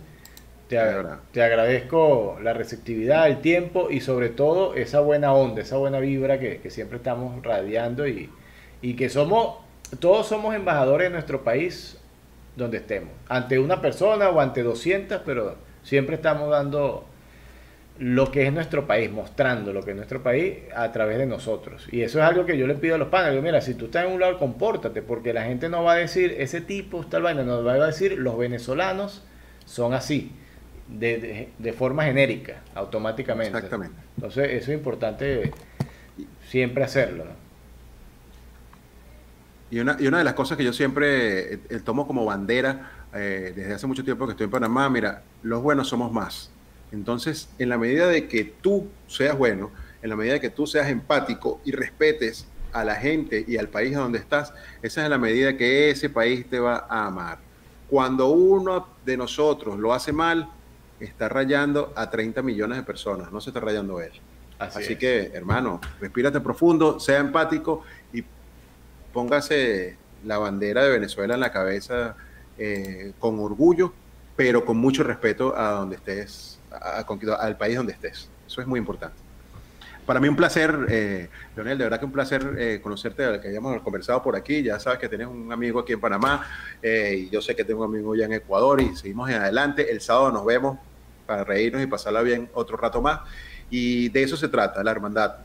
Ag- te agradezco la receptividad, el tiempo y sobre todo esa buena onda, esa buena vibra que, que siempre estamos radiando y, y que somos, todos somos embajadores de nuestro país donde estemos, ante una persona o ante 200, pero siempre estamos dando lo que es nuestro país, mostrando lo que es nuestro país a través de nosotros. Y eso es algo que yo le pido a los panes. Digo, mira, si tú estás en un lado, compórtate, porque la gente no va a decir, ese tipo, tal vaina, nos va a decir, los venezolanos son así, de, de, de forma genérica, automáticamente. Exactamente. Entonces, eso es importante siempre hacerlo. ¿no? Y una, y una de las cosas que yo siempre eh, eh, tomo como bandera eh, desde hace mucho tiempo que estoy en Panamá, mira, los buenos somos más. Entonces, en la medida de que tú seas bueno, en la medida de que tú seas empático y respetes a la gente y al país donde estás, esa es la medida que ese país te va a amar. Cuando uno de nosotros lo hace mal, está rayando a 30 millones de personas, no se está rayando él. Así, que, hermano, respírate profundo, sea empático y póngase la bandera de Venezuela en la cabeza eh, con orgullo, pero con mucho respeto a donde estés, al país donde estés. Eso es muy importante. Para mí un placer, eh, Leonel, de verdad que un placer eh, conocerte, que hayamos conversado por aquí. Ya sabes que tienes un amigo aquí en Panamá eh, y yo sé que tengo un amigo ya en Ecuador y seguimos en adelante. El sábado nos vemos para reírnos y pasarla bien otro rato más. Y de eso se trata, la hermandad.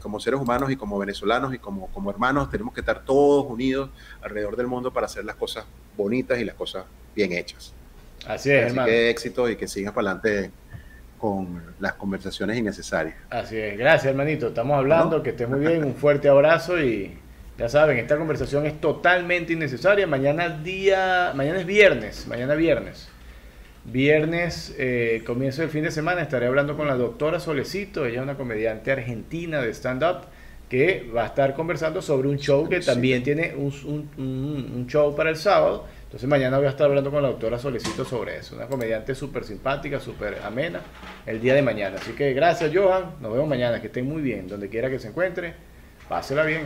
como seres humanos y como venezolanos y como, como hermanos tenemos que estar todos unidos alrededor del mundo para hacer las cosas bonitas y las cosas bien hechas. Así es, Así que éxito y que sigas para adelante con las conversaciones innecesarias. Así es, gracias hermanito, estamos hablando, que estés muy bien, un fuerte abrazo y ya saben, esta conversación es totalmente innecesaria, mañana día, mañana es viernes, mañana viernes. Viernes, eh, comienzo del fin de semana, estaré hablando con la doctora Solecito, ella es una comediante argentina de stand-up que va a estar conversando sobre un show que también tiene un, un show para el sábado. Entonces mañana voy a estar hablando con la doctora Solecito sobre eso, una comediante súper simpática, súper amena, el día de mañana. Así que gracias Johan, nos vemos mañana, que estén muy bien, donde quiera que se encuentre, pásela bien.